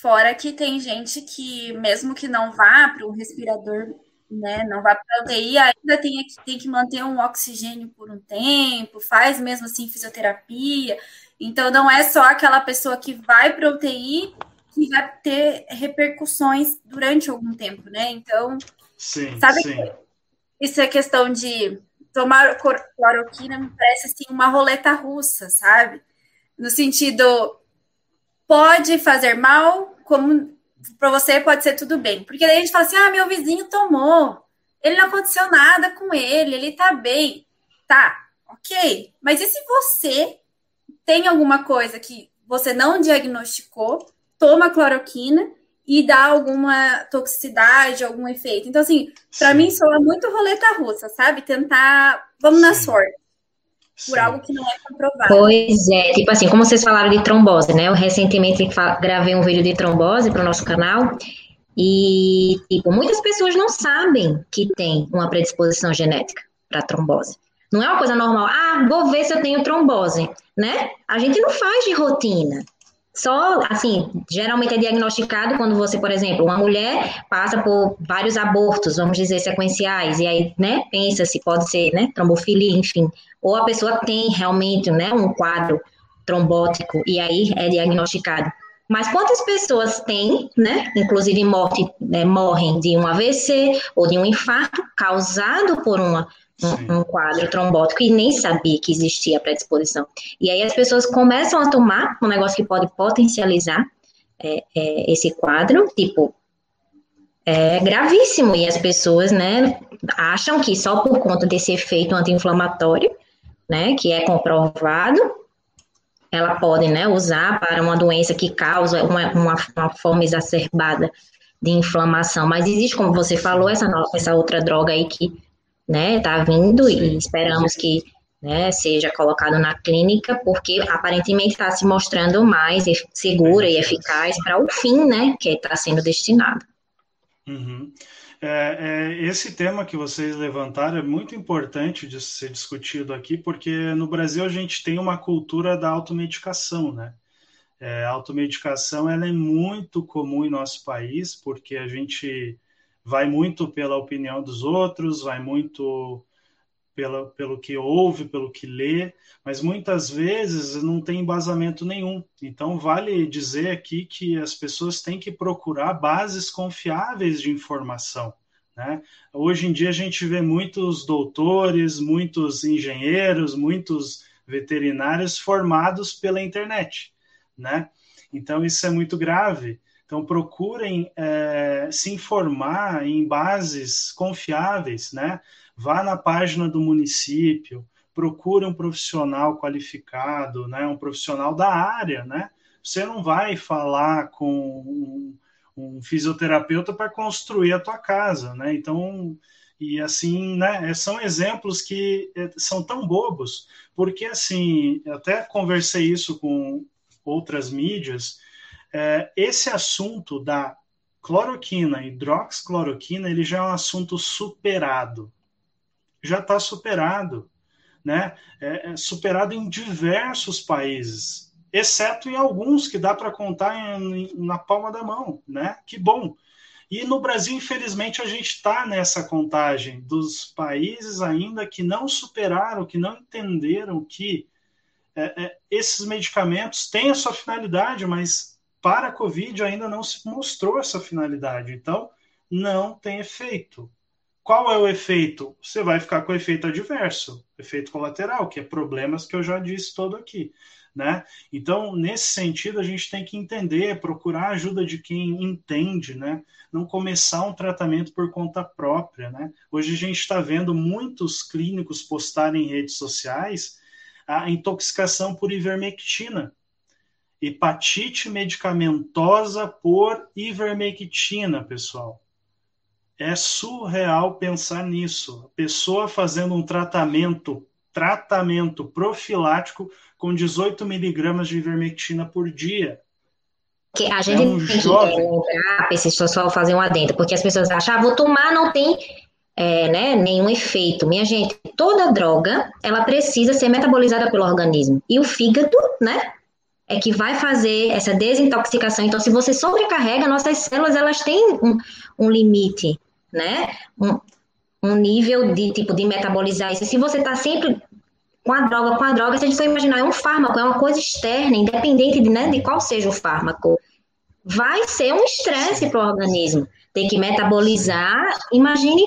Fora que tem gente que, mesmo que não vá para um respirador, né, não vá para a UTI, ainda tem, tem que manter um oxigênio por um tempo, faz mesmo assim fisioterapia. Então, não é só aquela pessoa que vai para a UTI que vai ter repercussões durante algum tempo, né? Então, sim, sabe sim. que isso é questão de tomar cloroquina me parece assim uma roleta russa, sabe? No sentido, pode fazer mal, como para você pode ser tudo bem. Porque daí a gente fala assim: ah, meu vizinho tomou, ele não aconteceu nada com ele, ele tá bem. Tá, ok. Mas e se você tem alguma coisa que você não diagnosticou, toma cloroquina e dá alguma toxicidade, algum efeito? Então, assim, para mim soa muito roleta russa, sabe? Tentar, vamos na sorte por Sim. algo que não é comprovado. Pois é, tipo assim, como vocês falaram de trombose, né? Eu recentemente gravei um vídeo de trombose para o nosso canal E, tipo, muitas pessoas não sabem que tem uma predisposição genética para trombose. Não é uma coisa normal. Ah, vou ver se eu tenho trombose, né? A gente não faz de rotina. Só, assim, geralmente é diagnosticado quando você, por exemplo, uma mulher passa por vários abortos, vamos dizer, sequenciais, e aí, né, pensa se pode ser, né, trombofilia, enfim. Ou a pessoa tem realmente, né, um quadro trombótico, e aí é diagnosticado. Mas quantas pessoas têm, né, inclusive morte, né, morrem de um AVC ou de um infarto causado por uma um, um, quadro trombótico e nem sabia que existia predisposição. E aí as pessoas começam a tomar um negócio que pode potencializar é, é, esse quadro, tipo, é gravíssimo. E as pessoas, né, acham que só por conta desse efeito anti-inflamatório, né, que é comprovado, ela pode, né, usar para uma doença que causa uma, uma, uma forma exacerbada de inflamação. Mas existe, como você falou, essa, essa outra droga aí que né, tá vindo e esperamos que né, seja colocado na clínica, porque aparentemente está se mostrando mais segura e eficaz para o fim, né, que está sendo destinado. Uhum. É, é, esse tema que vocês levantaram é muito importante de ser discutido aqui, porque no Brasil a gente tem uma cultura da automedicação, né? É, a automedicação ela é muito comum em nosso país, porque a gente vai muito pela opinião dos outros, vai muito pela, pelo que ouve, pelo que lê, mas muitas vezes não tem embasamento nenhum. Então, vale dizer aqui que as pessoas têm que procurar bases confiáveis de informação. Né? Hoje em dia, a gente vê muitos doutores, muitos engenheiros, muitos veterinários formados pela internet. Né? Então, isso é muito grave. Então, procurem é, se informar em bases confiáveis, né? Vá na página do município, procure um profissional qualificado, né? Um profissional da área, né? Você não vai falar com um, um fisioterapeuta para construir a tua casa, né? Então, e assim, né? São exemplos que é, são tão bobos, porque assim, até conversei isso com outras mídias é, esse assunto da cloroquina, hidroxicloroquina, ele já é um assunto superado. Já está superado, né? É, é superado em diversos países, exceto em alguns que dá para contar em, na palma da mão, né? Que bom. E no Brasil, infelizmente, a gente está nessa contagem dos países ainda que não superaram, que não entenderam que é, é, esses medicamentos têm a sua finalidade, mas para a Covid ainda não se mostrou essa finalidade. Então, não tem efeito. Qual é o efeito? Você vai ficar com efeito adverso, efeito colateral, que é problemas que eu já disse todo aqui. Né? Então, nesse sentido, a gente tem que entender, procurar ajuda de quem entende, né? não começar um tratamento por conta própria. Né? Hoje a gente está vendo muitos clínicos postarem em redes sociais a intoxicação por ivermectina hepatite medicamentosa por ivermectina, pessoal. É surreal pensar nisso. A pessoa fazendo um tratamento, tratamento profilático com 18 miligramas de ivermectina por dia. Que a gente é um tem jovem. que lembrar, só fazer um adendo, porque as pessoas acham, ah, vou tomar, não tem é, né, nenhum efeito. Minha gente, toda droga, ela precisa ser metabolizada pelo organismo. E o fígado, né, é que vai fazer essa desintoxicação. Então, se você sobrecarrega, nossas células elas têm um, um limite, né? Um, um, nível de tipo de metabolizar isso. Se você está sempre com a droga, com a droga, se a gente for imaginar, é um fármaco, é uma coisa externa, independente de, né, de qual seja o fármaco. Vai ser um estresse para o organismo. Tem que metabolizar. Imagine.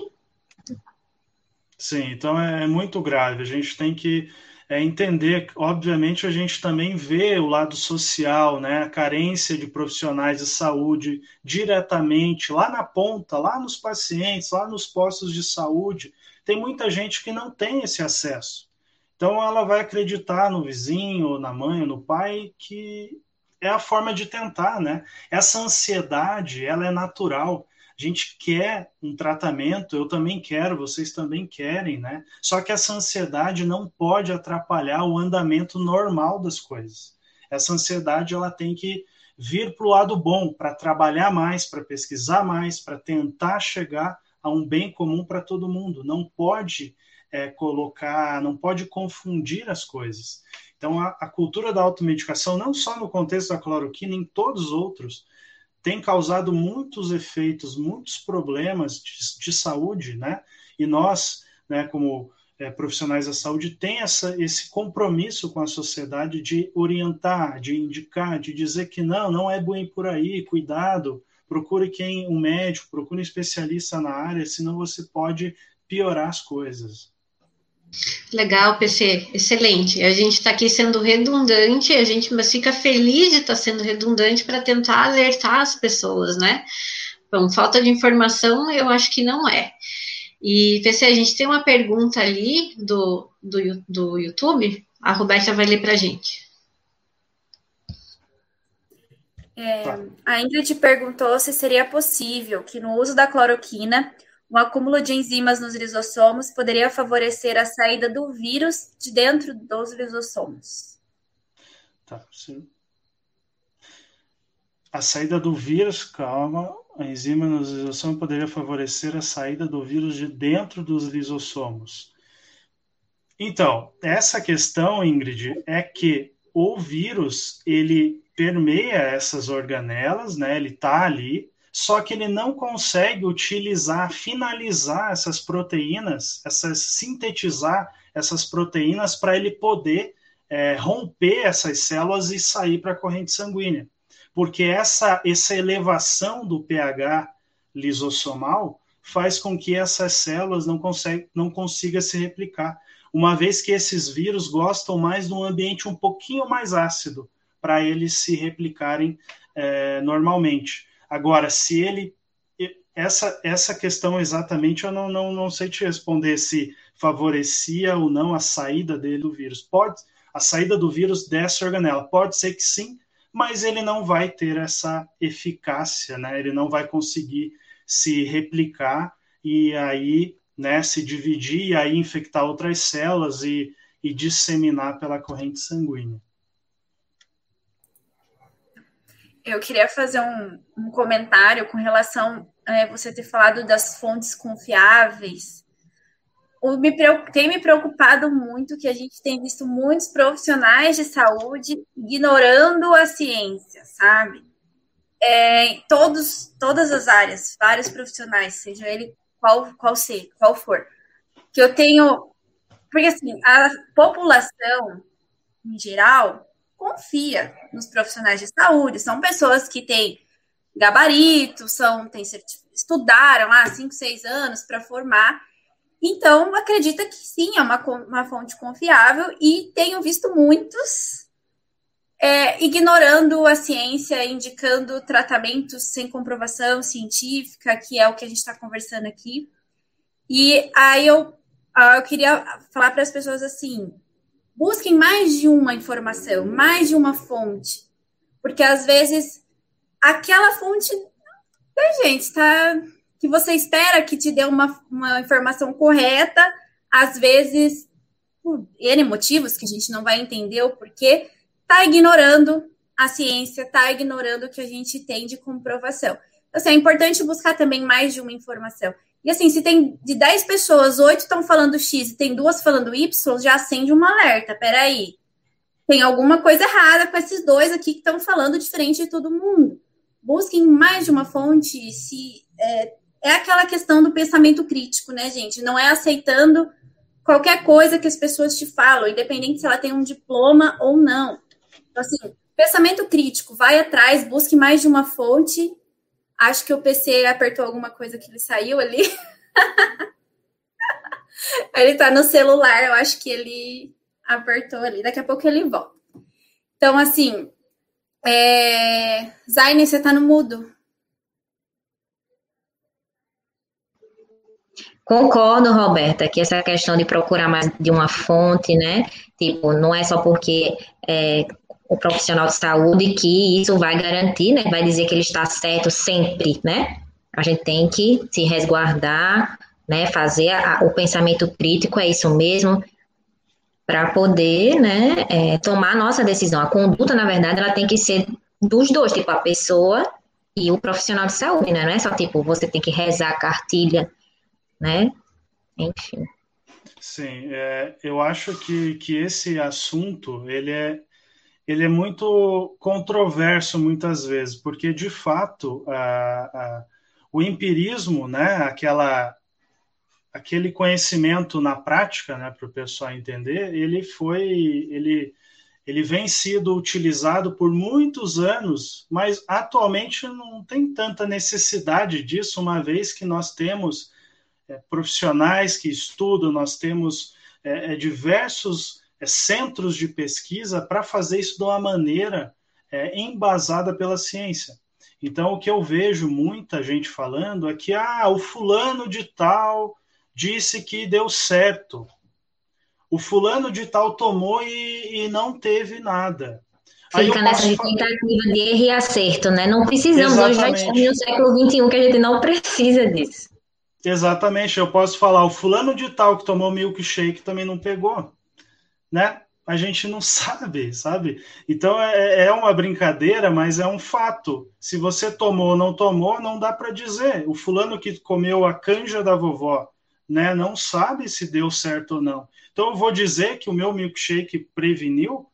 Sim, então é, é muito grave. A gente tem que é entender, obviamente, a gente também vê o lado social, né, a carência de profissionais de saúde diretamente lá na ponta, lá nos pacientes, lá nos postos de saúde. Tem muita gente que não tem esse acesso. Então, ela vai acreditar no vizinho, na mãe, no pai, que é a forma de tentar, né? Essa ansiedade, ela é natural. Gente quer um tratamento, eu também quero, vocês também querem, né? Só que essa ansiedade não pode atrapalhar o andamento normal das coisas. Essa ansiedade ela tem que vir para o lado bom, para trabalhar mais, para pesquisar mais, para tentar chegar a um bem comum para todo mundo. Não pode é, colocar, não pode confundir as coisas. Então, a, a, cultura da automedicação, não só no contexto da cloroquina, em todos os outros, tem causado muitos efeitos, muitos problemas de, de saúde, né? E nós, né, como é, profissionais da saúde, tem essa, esse compromisso com a sociedade de orientar, de indicar, de dizer que não, não é bem por aí, cuidado, procure quem, um médico, procure um especialista na área, senão você pode piorar as coisas. Legal, PC, excelente. A gente está aqui sendo redundante, a gente mas fica feliz de estar tá sendo redundante para tentar alertar as pessoas, né? Bom, falta de informação, eu acho que não é. E, PC, a gente tem uma pergunta ali do, do, do YouTube, a Roberta vai ler para a gente. É, a Ingrid perguntou se seria possível que no uso da cloroquina o acúmulo de enzimas nos lisossomos poderia favorecer a saída do vírus de dentro dos lisossomos. Tá, sim. A saída do vírus, calma, a enzima nos lisossomos poderia favorecer a saída do vírus de dentro dos lisossomos. Então, essa questão, Ingrid, é que o vírus, ele permeia essas organelas, né? Ele tá ali, só que ele não consegue utilizar, finalizar essas proteínas, essas sintetizar essas proteínas para ele poder é, romper essas células e sair para a corrente sanguínea. Porque essa, essa elevação do pH lisossomal faz com que essas células não, consegue, não consigam se replicar, uma vez que esses vírus gostam mais de um ambiente um pouquinho mais ácido para eles se replicarem é, normalmente. Agora, se ele. Essa, essa questão exatamente eu não, não, não sei te responder se favorecia ou não a saída dele do vírus. Pode, a saída do vírus dessa organela. Pode ser que sim, mas ele não vai ter essa eficácia, né? Ele não vai conseguir se replicar e aí, né, se dividir e aí infectar outras células e, e disseminar pela corrente sanguínea. Eu queria fazer um, um comentário com relação a é, você ter falado das fontes confiáveis. O, me, tem me preocupado muito que a gente tem visto muitos profissionais de saúde ignorando a ciência, sabe? É, todos, todas as áreas, vários profissionais, seja ele qual, qual ser, qual for. Que eu tenho. Porque assim, a população em geral confia nos profissionais de saúde. São pessoas que têm gabarito, são, têm, estudaram lá cinco, seis anos para formar. Então, acredita que sim, é uma, uma fonte confiável e tenho visto muitos é, ignorando a ciência, indicando tratamentos sem comprovação científica, que é o que a gente está conversando aqui. E aí eu, eu queria falar para as pessoas assim: busquem mais de uma informação, mais de uma fonte, porque às vezes aquela fonte, né, gente, tá que você espera que te dê uma, uma informação correta, às vezes por N motivos que a gente não vai entender o porquê, tá ignorando a ciência, tá ignorando o que a gente tem de comprovação. Então, assim, é importante buscar também mais de uma informação. E assim, se tem de 10 pessoas, 8 estão falando X e tem duas falando Y, já acende um alerta. Peraí. Tem alguma coisa errada com esses dois aqui que estão falando diferente de todo mundo. Busquem mais de uma fonte. Se é, é aquela questão do pensamento crítico, né, gente? Não é aceitando qualquer coisa que as pessoas te falam, independente se ela tem um diploma ou não. Então, assim, pensamento crítico, vai atrás, busque mais de uma fonte Acho que o PC apertou alguma coisa que ele saiu ali. ele tá no celular, eu acho que ele apertou ali. Daqui a pouco ele volta. Então, assim, é... Zaine, você tá no mudo. Concordo, Roberta, que essa questão de procurar mais de uma fonte, né? Tipo, não é só porque é, o profissional de saúde que isso vai garantir, né? Vai dizer que ele está certo sempre, né? A gente tem que se resguardar, né? Fazer a, o pensamento crítico, é isso mesmo, para poder, né? É, tomar a nossa decisão. A conduta, na verdade, ela tem que ser dos dois, tipo, a pessoa e o profissional de saúde, né? Não é só tipo, você tem que rezar a cartilha, né? Enfim. Sim, é, eu acho que, que esse assunto, ele é, ele é muito controverso muitas vezes, porque de fato a, a, o empirismo, né, aquela, aquele conhecimento na prática, né, para o pessoal entender, ele foi, ele, ele vem sido utilizado por muitos anos, mas atualmente não tem tanta necessidade disso, uma vez que nós temos é, profissionais que estudam, nós temos é, é diversos centros de pesquisa para fazer isso de uma maneira é, embasada pela ciência. Então, o que eu vejo muita gente falando é que ah, o fulano de tal disse que deu certo. O fulano de tal tomou e, e não teve nada. Fica nessa tentativa de erro e acerto, né? Não precisamos, Exatamente. hoje vai no século XXI que a gente não precisa disso. Exatamente, eu posso falar, o fulano de tal que tomou milkshake também não pegou, né? A gente não sabe, sabe? Então é, é uma brincadeira, mas é um fato. Se você tomou ou não tomou, não dá para dizer. O fulano que comeu a canja da vovó, né, não sabe se deu certo ou não. Então eu vou dizer que o meu milkshake preveniu,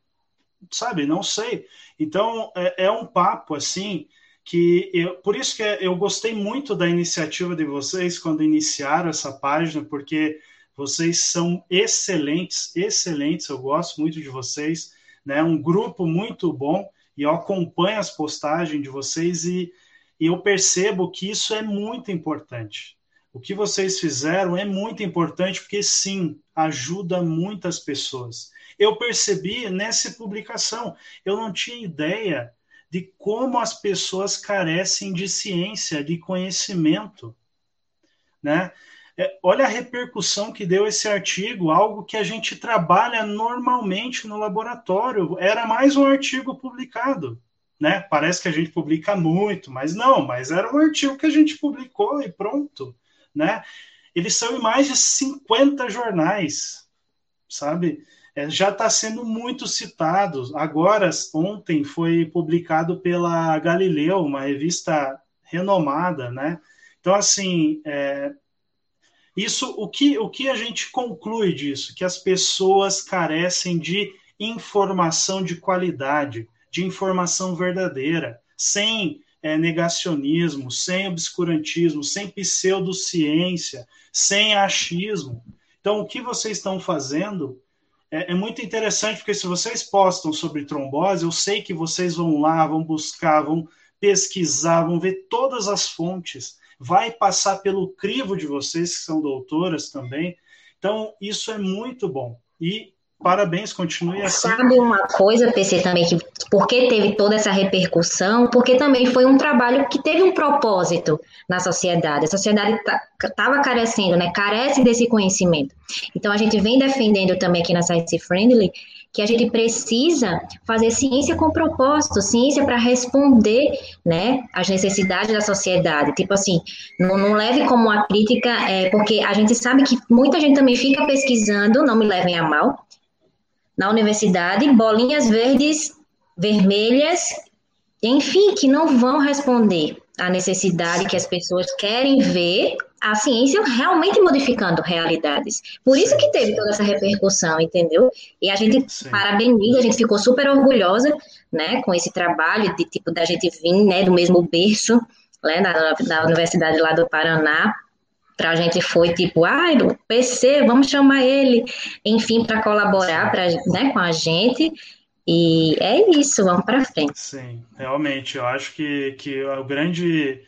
sabe? Não sei. Então é, é um papo assim que eu, por isso que eu gostei muito da iniciativa de vocês quando iniciaram essa página, porque vocês são excelentes, excelentes, eu gosto muito de vocês, né? Um grupo muito bom e eu acompanho as postagens de vocês e, e eu percebo que isso é muito importante. O que vocês fizeram é muito importante porque sim, ajuda muitas pessoas. Eu percebi nessa publicação, eu não tinha ideia de como as pessoas carecem de ciência, de conhecimento, né? É, olha a repercussão que deu esse artigo, algo que a gente trabalha normalmente no laboratório. Era mais um artigo publicado, né? Parece que a gente publica muito, mas não, mas era um artigo que a gente publicou e pronto, né? Eles são em mais de 50 jornais, sabe? é, já está sendo muito citado. Agora, ontem foi publicado pela Galileu, uma revista renomada, né? Então, assim, é, isso, o que, o que a gente conclui disso? Que as pessoas carecem de informação de qualidade, de informação verdadeira, sem é, negacionismo, sem obscurantismo, sem pseudociência, sem achismo. Então, o que vocês estão fazendo é, é, muito interessante, porque se vocês postam sobre trombose, eu sei que vocês vão lá, vão buscar, vão pesquisar, vão ver todas as fontes, vai passar pelo crivo de vocês, que são doutoras também. Então, isso é muito bom. E Parabéns, continue assim. Sabe uma coisa, PC, também, que porque teve toda essa repercussão, porque também foi um trabalho que teve um propósito na sociedade. A sociedade estava tá, carecendo, né? Carece desse conhecimento. Então a gente vem defendendo também aqui na Science Friendly que a gente precisa fazer ciência com propósito, ciência para responder, né, às necessidades da sociedade. Tipo assim, não, não leve como uma crítica, é, porque a gente sabe que muita gente também fica pesquisando, não me levem a mal, na universidade, bolinhas verdes, vermelhas, enfim, que não vão responder à necessidade que as pessoas querem ver a ciência realmente modificando realidades. Por isso que teve toda essa repercussão, entendeu? E a gente Sim. parabeniza, a gente ficou super orgulhosa, né, com esse trabalho de tipo da gente vir, né, do mesmo berço, né, da, da universidade lá do Paraná, para a gente foi tipo, ai, ah, do PC, vamos chamar ele, enfim, para colaborar pra, né, com a gente. E é isso, vamos para frente. Sim, realmente, eu acho que, que o grande,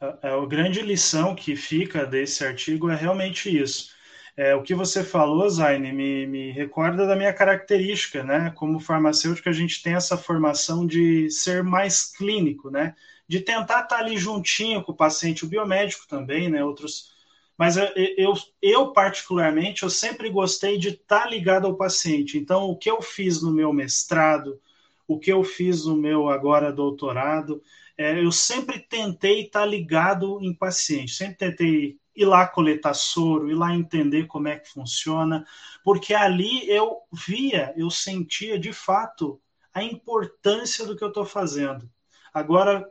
a, a grande lição que fica desse artigo é realmente isso. É, o que você falou, Zaine, me, me recorda da minha característica, né? Como farmacêutico, a gente tem essa formação de ser mais clínico, né? De tentar estar ali juntinho com o paciente, o biomédico também, né? Outros mas eu, eu, eu, particularmente, eu sempre gostei de estar tá ligado ao paciente. Então, o que eu fiz no meu mestrado, o que eu fiz no meu agora doutorado, é, eu sempre tentei estar tá ligado em paciente, sempre tentei ir lá coletar soro, ir lá entender como é que funciona, porque ali eu via, eu sentia de fato a importância do que eu estou fazendo. Agora,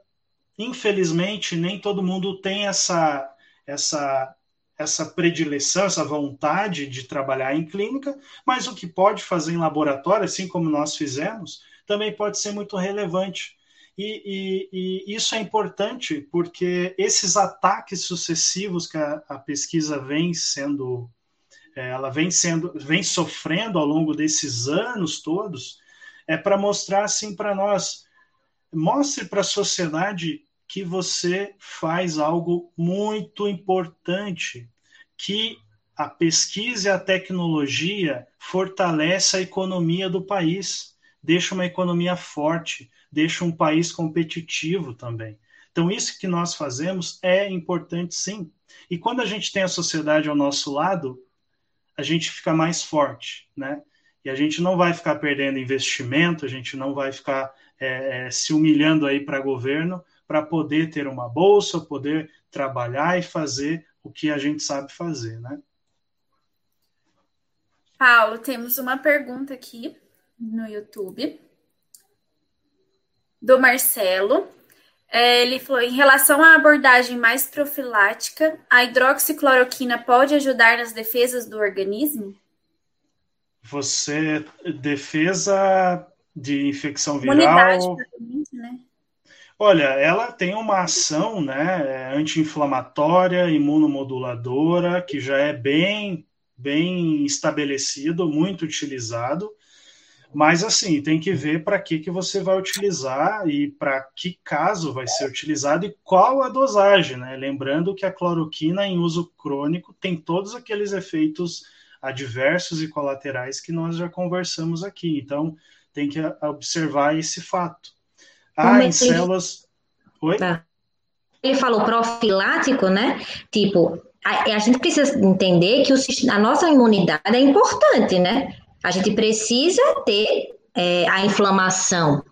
infelizmente, nem todo mundo tem essa, essa, essa predileção, essa vontade de trabalhar em clínica, mas o que pode fazer em laboratório, assim como nós fizemos, também pode ser muito relevante. E, e, e isso é importante porque esses ataques sucessivos que a, a pesquisa vem sendo, é, ela vem sendo, vem sofrendo ao longo desses anos todos, é para mostrar assim para nós, mostre para a sociedade que você faz algo muito importante, que a pesquisa e a tecnologia fortalece a economia do país, deixa uma economia forte, deixa um país competitivo também. Então, isso que nós fazemos é importante sim. E quando a gente tem a sociedade ao nosso lado, a gente fica mais forte, né? E a gente não vai ficar perdendo investimento, a gente não vai ficar é, se humilhando aí para governo para poder ter uma bolsa, poder trabalhar e fazer o que a gente sabe fazer, né? Paulo, temos uma pergunta aqui no YouTube do Marcelo. É, ele falou: em relação à abordagem mais profilática, a hidroxicloroquina pode ajudar nas defesas do organismo? Você defesa de infecção viral. Né? Olha, ela tem uma ação né, anti-inflamatória, imunomoduladora, que já é bem, bem estabelecido, muito utilizado. Mas assim, tem que ver para que, que você vai utilizar e para que caso vai ser utilizado e qual a dosagem, né? Lembrando que a cloroquina em uso crônico tem todos aqueles efeitos adversos e colaterais que nós já conversamos aqui. Então, tem que observar esse fato. Ah, em células. Oi? Tá. Ele falou profilático, né? Tipo, a, a gente precisa entender que o, a nossa imunidade é importante, né? A gente precisa ter é, a inflamação,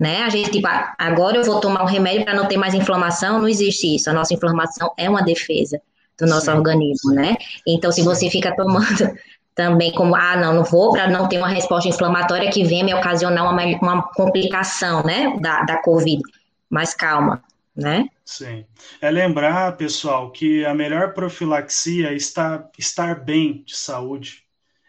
né? A gente, tipo, agora eu vou tomar um remédio para não ter mais inflamação, não existe isso. A nossa inflamação é uma defesa do nosso Sim. organismo, né? Então, se você fica tomando também como, ah, não, não vou para não ter uma resposta inflamatória que venha me ocasionar uma, uma complicação, né, da, da Covid. Mas calma, né? Sim. É lembrar, pessoal, que a melhor profilaxia é estar, estar bem de saúde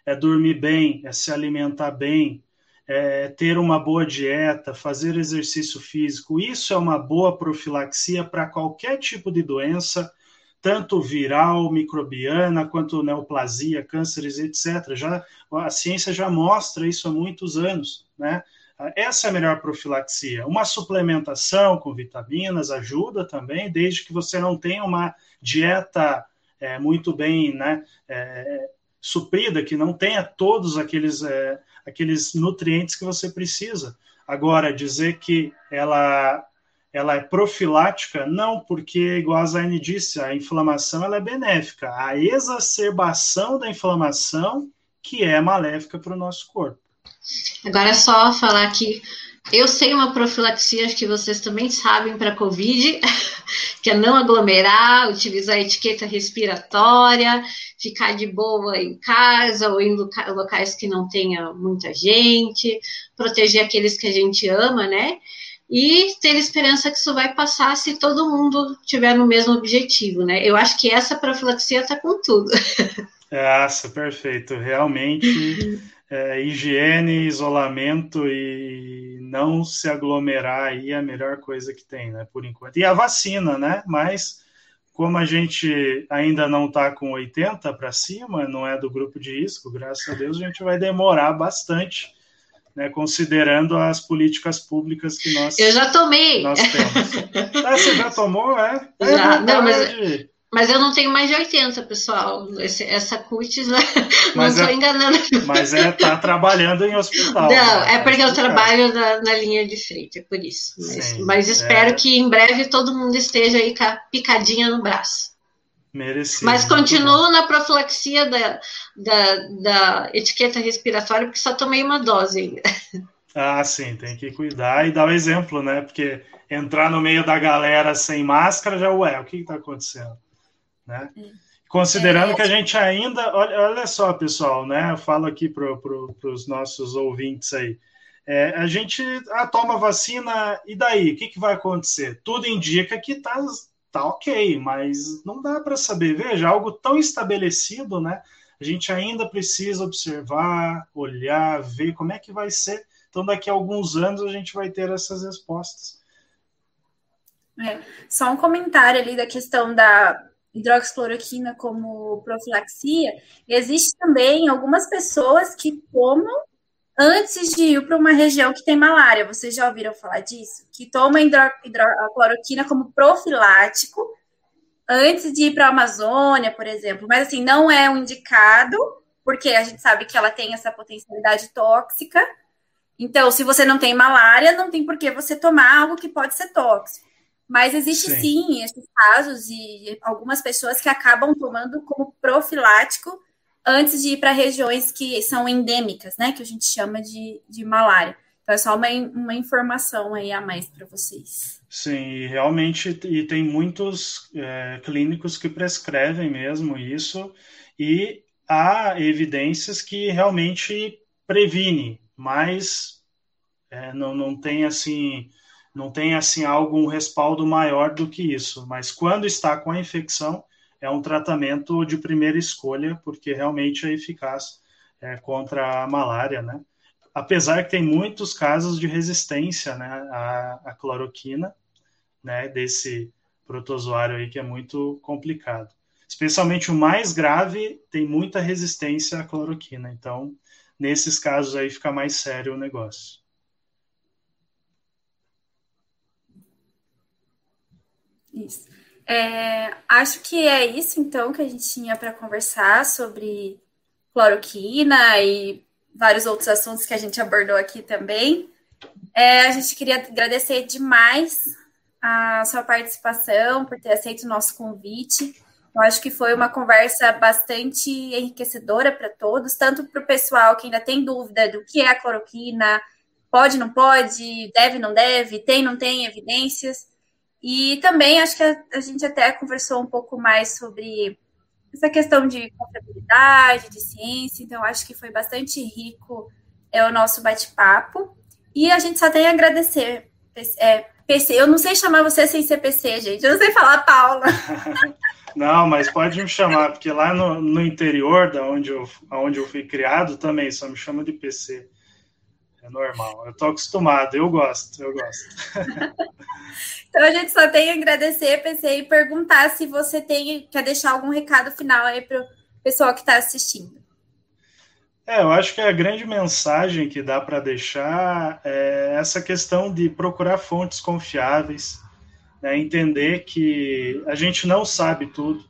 é dormir bem, é se alimentar bem, é ter uma boa dieta, fazer exercício físico. Isso é uma boa profilaxia para qualquer tipo de doença, tanto viral, microbiana, quanto neoplasia, cânceres, etc. Já, a ciência já mostra isso há muitos anos, né? Essa é a melhor profilaxia. Uma suplementação com vitaminas ajuda também, desde que você não tenha uma dieta é, muito bem né, é, suprida, que não tenha todos aqueles, é, aqueles nutrientes que você precisa. Agora, dizer que ela, ela é profilática, não, porque, igual a Zaine disse, a inflamação ela é benéfica. A exacerbação da inflamação que é maléfica para o nosso corpo. Agora é só falar que eu sei uma profilaxia, que vocês também sabem para Covid, que é não aglomerar, utilizar a etiqueta respiratória, ficar de boa em casa ou em locais que não tenha muita gente, proteger aqueles que a gente ama, né? E ter esperança que isso vai passar se todo mundo tiver no mesmo objetivo, né? Eu acho que essa profilaxia está com tudo. Nossa, perfeito. Realmente é, higiene, isolamento e não se aglomerar aí é a melhor coisa que tem, né, por enquanto. E a vacina, né, mas como a gente ainda não está com 80 para cima, não é do grupo de risco, graças a Deus a gente vai demorar bastante, né, considerando as políticas públicas que nós Eu já tomei. Nós temos. ah, você já tomou, é? é já, não, mas de... Mas eu não tenho mais de 80, pessoal. Esse, essa cutis, não estou é, enganando. Mas é tá trabalhando em hospital. Não, né? é porque eu trabalho na, na, linha de frente, é por isso. Mas, Sim, mas espero é. que em breve todo mundo esteja aí com a picadinha no braço. Merecido. Mas continuo na profilaxia da, da, da etiqueta respiratória, porque só tomei uma dose ainda. Ah, sim, tem que cuidar e dar o exemplo, né? Porque entrar no meio da galera sem máscara já, ué, o que está acontecendo? né? Considerando é, que a gente ainda, olha, olha só, pessoal, né? Eu falo aqui para pro, os nossos ouvintes aí. É, a gente ah, toma vacina e daí? O que, que vai acontecer? Tudo indica que tá, tá ok, mas não dá para saber. Veja, algo tão estabelecido, né? A gente ainda precisa observar, olhar, ver como é que vai ser. Então, daqui a alguns anos, a gente vai ter essas respostas. É, só um comentário ali da questão da hidroxicloroquina como profilaxia. Existe também algumas pessoas que tomam antes de ir para uma região que tem malária. Vocês já ouviram falar disso? Que toma hidroxicloroquina como profilático antes de ir para a Amazônia, por exemplo. Mas assim, não é um indicado, porque a gente sabe que ela tem essa potencialidade tóxica. Então, se você não tem malária, não tem por que você tomar algo que pode ser tóxico. Mas existe sim. sim esses casos e algumas pessoas que acabam tomando como profilático antes de ir para regiões que são endêmicas, né? Que a gente chama de, de malária. Então é só uma, uma informação aí a mais para vocês. Sim, realmente, e tem muitos é, clínicos que prescrevem mesmo isso, e há evidências que realmente previne, mas é, não, não tem assim não tem assim algum respaldo maior do que isso. Mas quando está com a infecção, é um tratamento de primeira escolha, porque realmente é eficaz é, contra a malária, né? Apesar que tem muitos casos de resistência né, à, à cloroquina, né, desse protozoário aí que é muito complicado. Especialmente o mais grave tem muita resistência à cloroquina, então nesses casos aí fica mais sério o negócio. Isso. É, acho que é isso, então, que a gente tinha para conversar sobre cloroquina e vários outros assuntos que a gente abordou aqui também. É, a gente queria agradecer demais a sua participação, por ter aceito o nosso convite. Eu acho que foi uma conversa bastante enriquecedora para todos, tanto para o pessoal que ainda tem dúvida do que é a cloroquina, pode, não pode, deve, não deve, tem, não tem evidências. E também acho que a, a, gente até conversou um pouco mais sobre essa questão de confiabilidade, de ciência, então acho que foi bastante rico é, o nosso bate-papo. E a gente só tem a agradecer. É, PC, eu não sei chamar você sem ser PC, gente. Eu não sei falar Paula. não, mas pode me chamar, porque lá no, no interior, da onde eu, onde eu fui criado, também só me chama de PC. É normal. Eu tô acostumado, eu gosto, eu gosto. então a gente só tem a agradecer, PC, e perguntar se você tem, quer deixar algum recado final aí para o pessoal que está assistindo. É, eu acho que a grande mensagem que dá para deixar é essa questão de procurar fontes confiáveis, né, entender que a gente não sabe tudo,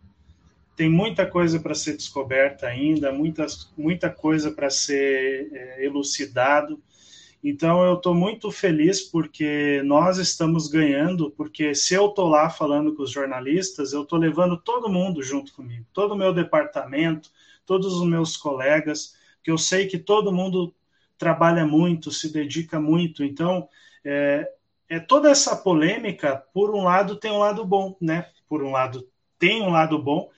tem muita coisa para ser descoberta ainda, muita, muita coisa para ser é, elucidado, então eu estou muito feliz porque nós estamos ganhando, porque se eu estou lá falando com os jornalistas, eu estou levando todo mundo junto comigo, todo o meu departamento, todos os meus colegas, que eu sei que todo mundo trabalha muito, se dedica muito. Então é, é toda essa polêmica, por um lado tem um lado bom, né? Por um lado tem um lado bom,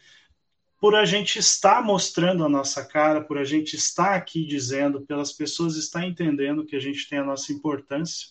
por a gente estar mostrando a nossa cara, por a gente estar aqui dizendo, pelas pessoas estar entendendo que a gente tem a nossa importância.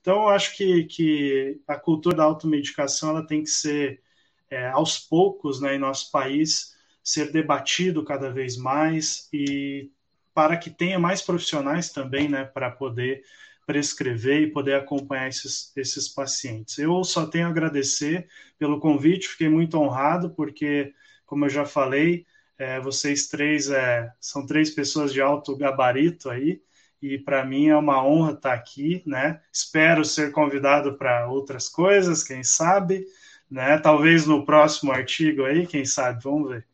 Então, eu acho que, que a cultura da automedicação ela tem que ser, é, aos poucos, né, em nosso país, ser debatido cada vez mais e para que tenha mais profissionais também, né, para poder prescrever e poder acompanhar esses, esses pacientes. Eu só tenho a agradecer pelo convite, fiquei muito honrado, porque como eu já falei, é, vocês três é, são três pessoas de alto gabarito aí, e para mim é uma honra estar aqui, né? Espero ser convidado para outras coisas, quem sabe, né? Talvez no próximo artigo aí, quem sabe, vamos ver.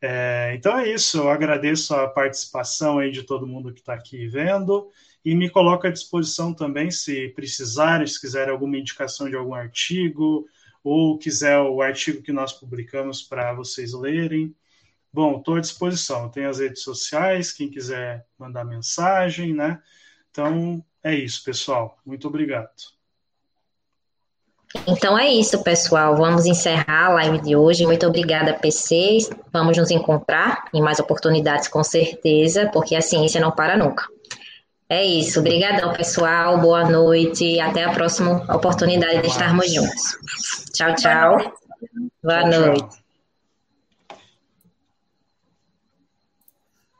É, então é isso, eu agradeço a participação aí de todo mundo que está aqui vendo e me coloco à disposição também se precisarem, se quiserem alguma indicação de algum artigo, ou quiser o artigo que nós publicamos para vocês lerem. Bom, estou à disposição. Tem as redes sociais, quem quiser mandar mensagem, né? Então, é isso, pessoal. Muito obrigado. Então é isso, pessoal. Vamos encerrar a live de hoje. Muito obrigada, PCs. Vamos nos encontrar em mais oportunidades, com certeza, porque a ciência não para nunca. É isso. Obrigadão, pessoal. Boa noite. Até a próxima oportunidade de estarmos juntos. Tchau, tchau. Boa noite.